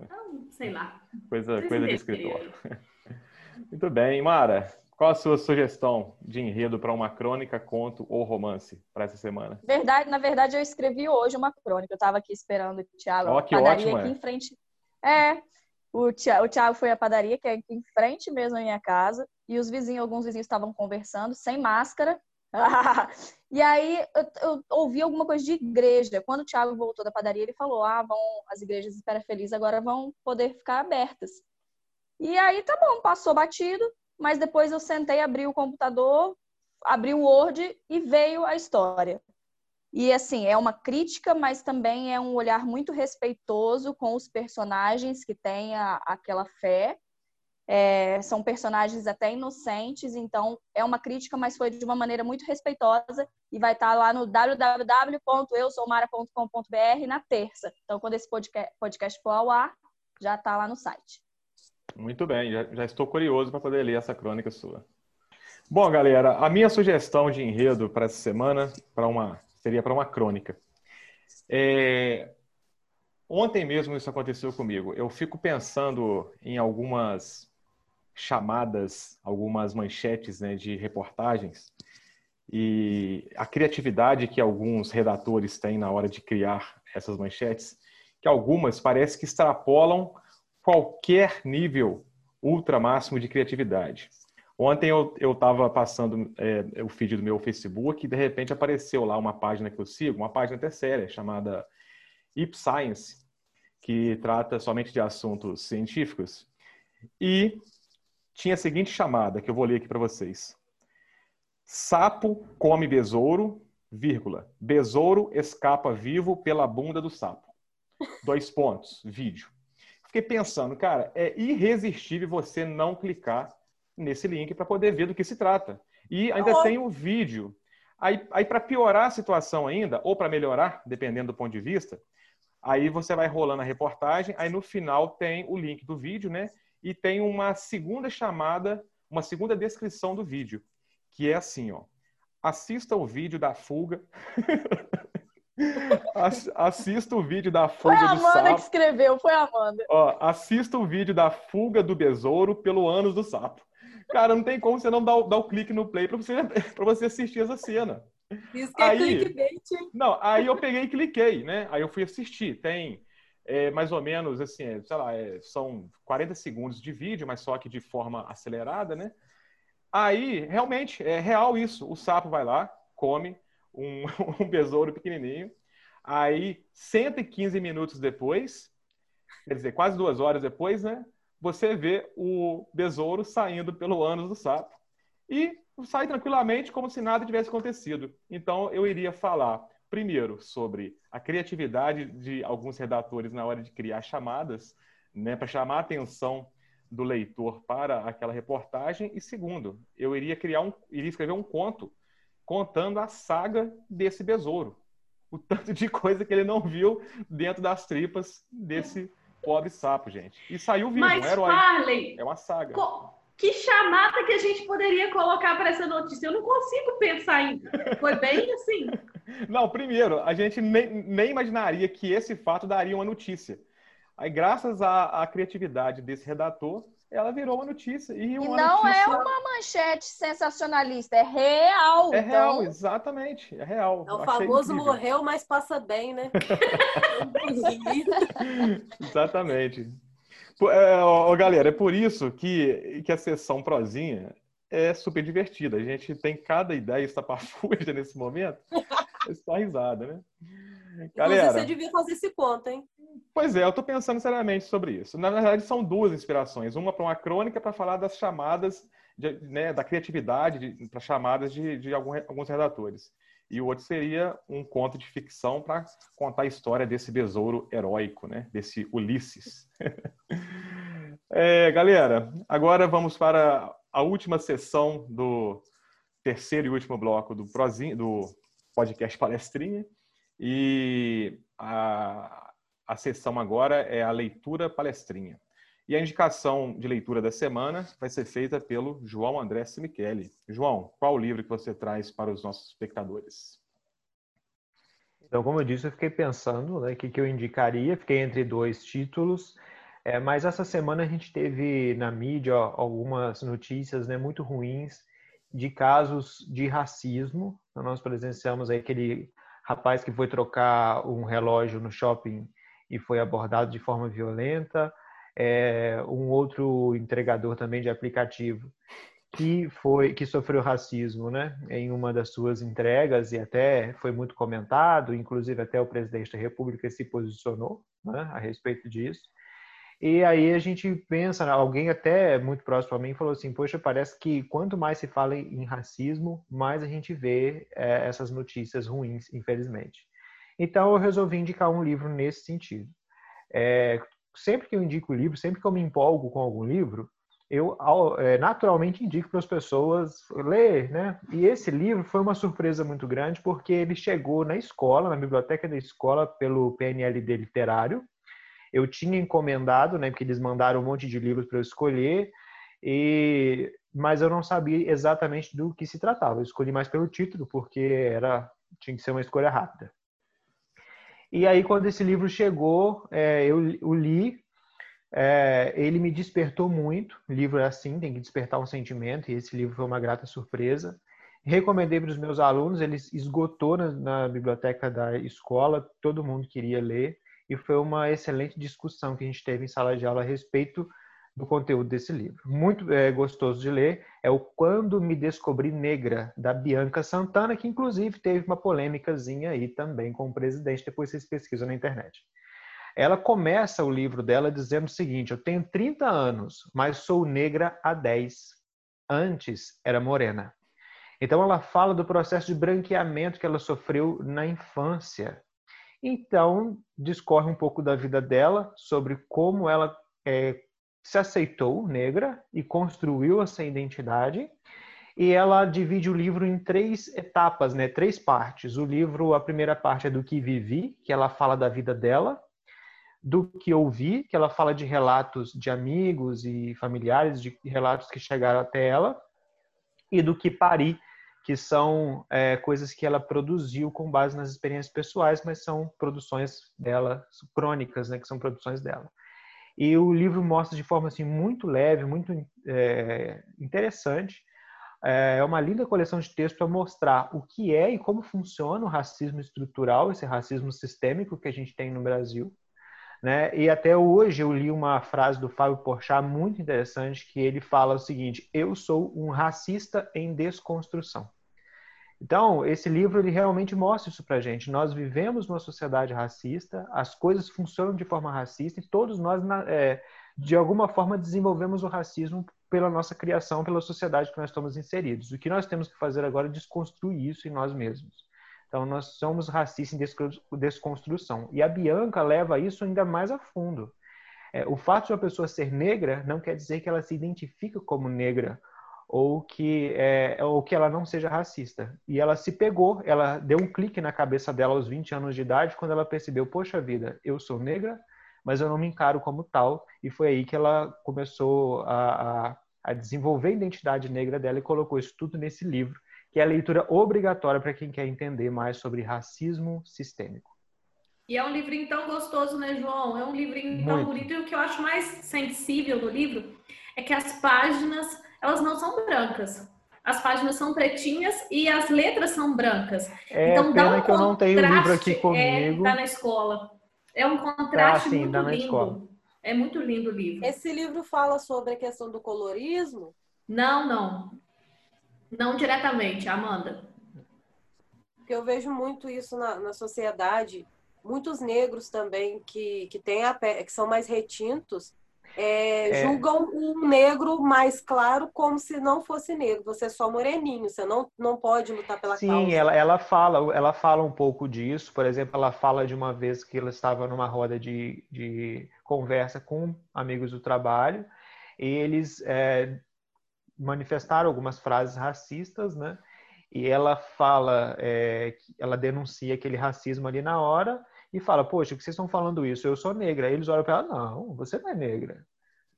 Não, sei lá. Coisa, coisa de escritor. Muito bem, Mara. Qual a sua sugestão de enredo para uma crônica, conto ou romance para essa semana? Verdade, na verdade, eu escrevi hoje uma crônica. Eu estava aqui esperando o Thiago. Oh, que padaria ótimo, aqui é. em frente. É, o Thiago, o Thiago foi à padaria, que é aqui em frente mesmo à minha casa, e os vizinhos, alguns vizinhos estavam conversando, sem máscara. e aí eu, eu, ouvi alguma coisa de igreja. Quando o Thiago voltou da padaria, ele falou: Ah, vão, as igrejas Espera Feliz agora vão poder ficar abertas. E aí tá bom, passou batido, mas depois eu sentei, abri o computador, abri o Word e veio a história. E assim, é uma crítica, mas também é um olhar muito respeitoso com os personagens que têm a, aquela fé. É, são personagens até inocentes, então é uma crítica, mas foi de uma maneira muito respeitosa e vai estar lá no www.eusoumara.com.br na terça. Então, quando esse podcast, podcast for ao ar, já está lá no site. Muito bem, já, já estou curioso para poder ler essa crônica sua. Bom, galera, a minha sugestão de enredo para essa semana para uma, seria para uma crônica. É... Ontem mesmo isso aconteceu comigo. Eu fico pensando em algumas chamadas, algumas manchetes né, de reportagens e a criatividade que alguns redatores têm na hora de criar essas manchetes, que algumas parece que extrapolam qualquer nível ultra máximo de criatividade. Ontem eu estava passando é, o feed do meu Facebook e de repente apareceu lá uma página que eu sigo, uma página até séria, chamada Ip Science, que trata somente de assuntos científicos. E tinha a seguinte chamada, que eu vou ler aqui para vocês. Sapo come besouro, vírgula. Besouro escapa vivo pela bunda do sapo. Dois pontos, vídeo fiquei pensando, cara, é irresistível você não clicar nesse link para poder ver do que se trata. E ainda oh. tem o um vídeo. Aí, aí para piorar a situação ainda, ou para melhorar, dependendo do ponto de vista, aí você vai rolando a reportagem, aí no final tem o link do vídeo, né? E tem uma segunda chamada, uma segunda descrição do vídeo, que é assim, ó. Assista o vídeo da fuga Assista o vídeo da fuga do sapo. Foi a Amanda que escreveu, foi a Amanda. Ó, assista o vídeo da fuga do besouro pelo ânus do sapo. Cara, não tem como você não dar o, dar o clique no play pra você, pra você assistir essa cena. Isso que é Aí- clickbait. hein? Não, aí eu peguei e cliquei, né? Aí eu fui assistir. Tem é, mais ou menos, assim, é, sei lá, é, são 40 segundos de vídeo, mas só que de forma acelerada, né? Aí, realmente, é real isso. O sapo vai lá, come um, um besouro pequenininho. Aí, 115 minutos depois, quer dizer, quase duas horas depois, né? Você vê o besouro saindo pelo ânus do sapo. E sai tranquilamente como se nada tivesse acontecido. Então, eu iria falar primeiro sobre a criatividade de alguns redatores na hora de criar chamadas, né, para chamar a atenção do leitor para aquela reportagem. E segundo, eu iria criar um, iria escrever um conto contando a saga desse besouro, o tanto de coisa que ele não viu dentro das tripas desse pobre sapo, gente. E saiu vivo, Mas, um herói. Farley, É uma saga. que chamada que a gente poderia colocar para essa notícia? Eu não consigo pensar em. Foi bem assim. Não, primeiro, a gente nem, nem imaginaria que esse fato daria uma notícia. Aí, graças à, à criatividade desse redator, ela virou uma notícia. E, E uma não notícia... é uma manchete sensacionalista, é real. É real, então, exatamente. É real. É o Achei famoso incrível. morreu, mas passa bem, né? Exatamente. É, ó, galera, é por isso que, que a sessão prosinha é super divertida. A gente tem cada ideia estapafúrdia nesse momento. É só risada, né? Inclusive, Galera, você devia fazer esse conto, hein? pois é, eu tô pensando seriamente sobre isso. Na verdade, são duas inspirações. Uma para uma crônica para falar das chamadas, de- né, da criatividade para chamadas de, de algum- alguns redatores. E o outro seria um conto de ficção para contar a história desse besouro heróico, né? Desse Ulisses. É, galera, agora vamos para a última sessão do terceiro e último bloco do, Prozinho, do podcast Palestrinha. E a, a sessão agora é a leitura palestrinha. E a indicação de leitura da semana vai ser feita pelo João André Simicheli. João, qual o livro que você traz para os nossos espectadores? Então, como eu disse, eu fiquei pensando né, o que, que eu indicaria, fiquei entre dois títulos, é, mas essa semana a gente teve na mídia ó, algumas notícias né, muito ruins de casos de racismo. Então, nós presenciamos aquele rapaz que foi trocar um relógio no shopping e foi abordado de forma violenta, é, um outro entregador também de aplicativo que foi que sofreu racismo, né, em uma das suas entregas e até foi muito comentado, inclusive até o presidente da República se posicionou né, a respeito disso. E aí a gente pensa, né, alguém até muito próximo a mim falou assim, poxa, parece que quanto mais se fala em racismo, mais a gente vê é, essas notícias ruins, infelizmente. Então eu resolvi indicar um livro nesse sentido. É, sempre que eu indico livro, sempre que eu me empolgo com algum livro, eu é, naturalmente indico para as pessoas ler, né? E esse livro foi uma surpresa muito grande porque ele chegou na escola, na biblioteca da escola, pelo PNLD literário. Eu tinha encomendado, né? Porque eles mandaram um monte de livros para eu escolher, e mas eu não sabia exatamente do que se tratava. Eu escolhi mais pelo título porque era tinha que ser uma escolha rápida. E aí quando esse livro chegou, é, eu o li é, ele me despertou muito. O livro é assim, tem que despertar um sentimento, e esse livro foi uma grata surpresa. Recomendei para os meus alunos, ele esgotou na, na biblioteca da escola, todo mundo queria ler, e foi uma excelente discussão que a gente teve em sala de aula a respeito do conteúdo desse livro. Muito é, gostoso de ler, é o Quando Me Descobri Negra, da Bianca Santana, que inclusive teve uma polêmicazinha aí também com o presidente, depois vocês pesquisam na internet. Ela começa o livro dela dizendo o seguinte: Eu tenho 30 anos, mas sou negra há 10. Antes era morena. Então ela fala do processo de branqueamento que ela sofreu na infância. Então discorre um pouco da vida dela sobre como ela é, se aceitou negra e construiu essa identidade. E ela divide o livro em três etapas, né? Três partes. O livro, a primeira parte é do que vivi, que ela fala da vida dela do que ouvi, que ela fala de relatos de amigos e familiares, de relatos que chegaram até ela, e do que pari, que são é, coisas que ela produziu com base nas experiências pessoais, mas são produções dela, crônicas, né, que são produções dela. E o livro mostra de forma assim muito leve, muito é, interessante. É uma linda coleção de textos para mostrar o que é e como funciona o racismo estrutural, esse racismo sistêmico que a gente tem no Brasil. Né? E até hoje eu li uma frase do Fábio Porchat muito interessante que ele fala o seguinte: eu sou um racista em desconstrução. Então, esse livro ele realmente mostra isso para gente. Nós vivemos numa sociedade racista, as coisas funcionam de forma racista e todos nós, é, de alguma forma, desenvolvemos o racismo pela nossa criação, pela sociedade que nós estamos inseridos. O que nós temos que fazer agora é desconstruir isso em nós mesmos. Então, nós somos racistas em desconstrução. E a Bianca leva isso ainda mais a fundo. É, o fato de uma pessoa ser negra não quer dizer que ela se identifica como negra ou que, é, ou que ela não seja racista. E ela se pegou, ela deu um clique na cabeça dela aos 20 anos de idade, quando ela percebeu, poxa vida, eu sou negra, mas eu não me encaro como tal. E foi aí que ela começou a, a, a desenvolver a identidade negra dela e colocou isso tudo nesse livro, que é a leitura obrigatória para quem quer entender mais sobre racismo sistêmico. E é um livrinho tão gostoso, né, João? É um livrinho tão bonito. E o que eu acho mais sensível do livro é que as páginas elas não são brancas. As páginas são pretinhas e as letras são brancas. É, então dá um que eu não tenho o livro aqui é, comigo. É, tá na escola. É um contraste ah, sim, muito lindo. Escola. É muito lindo o livro. Esse livro fala sobre a questão do colorismo? Não, não. Não diretamente, Amanda. Porque eu vejo muito isso na, na sociedade. Muitos negros também que, que, têm a, que são mais retintos é, é... julgam um negro mais claro como se não fosse negro. Você é só moreninho, você não, não pode lutar pela Sim, causa. Sim, ela, ela fala, ela fala um pouco disso. Por exemplo, ela fala de uma vez que ela estava numa roda de, de conversa com amigos do trabalho e eles é, manifestaram algumas frases racistas, né? E ela fala, é, ela denuncia aquele racismo ali na hora e fala, poxa, que vocês estão falando isso? Eu sou negra. Aí eles olham para ela, não, você não é negra,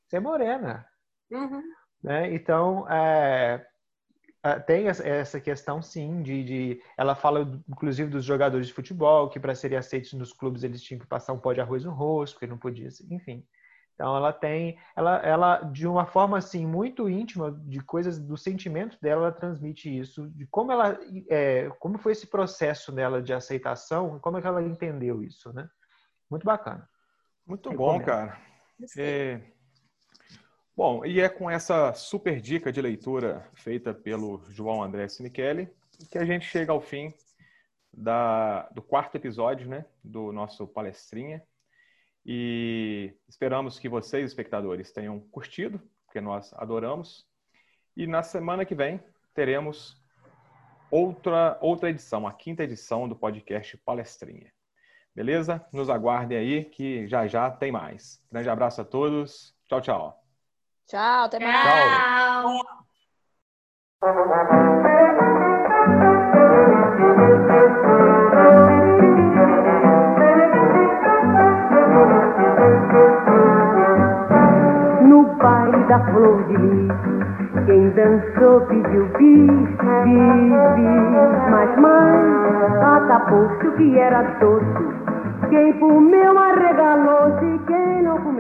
você é morena. Uhum. Né? Então, é, é tem essa questão, sim, de, de, Ela fala, inclusive, dos jogadores de futebol, que para serem aceitos nos clubes eles tinham que passar um pó de arroz no rosto, porque não podia, enfim. Então ela tem, ela, ela de uma forma assim muito íntima de coisas do sentimento dela, ela transmite isso, de como ela, é, como foi esse processo dela de aceitação, como é que ela entendeu isso, né? Muito bacana. Muito bom, cara. É... Bom, e é com essa super dica de leitura feita pelo João André Sinichelli que a gente chega ao fim da, do quarto episódio, né, do nosso palestrinha. E esperamos que vocês, espectadores, tenham curtido, porque nós adoramos. E na semana que vem teremos outra, outra edição, a quinta edição do podcast Palestrinha. Beleza? Nos aguardem aí que já já tem mais. Grande abraço a todos. Tchau, tchau. Tchau, até mais. Tchau. flor de. Quem dançou pediu bis, bis, bis. Mas mãe atapou-se o que era doce. Quem comeu arregalou-se, quem não comeu.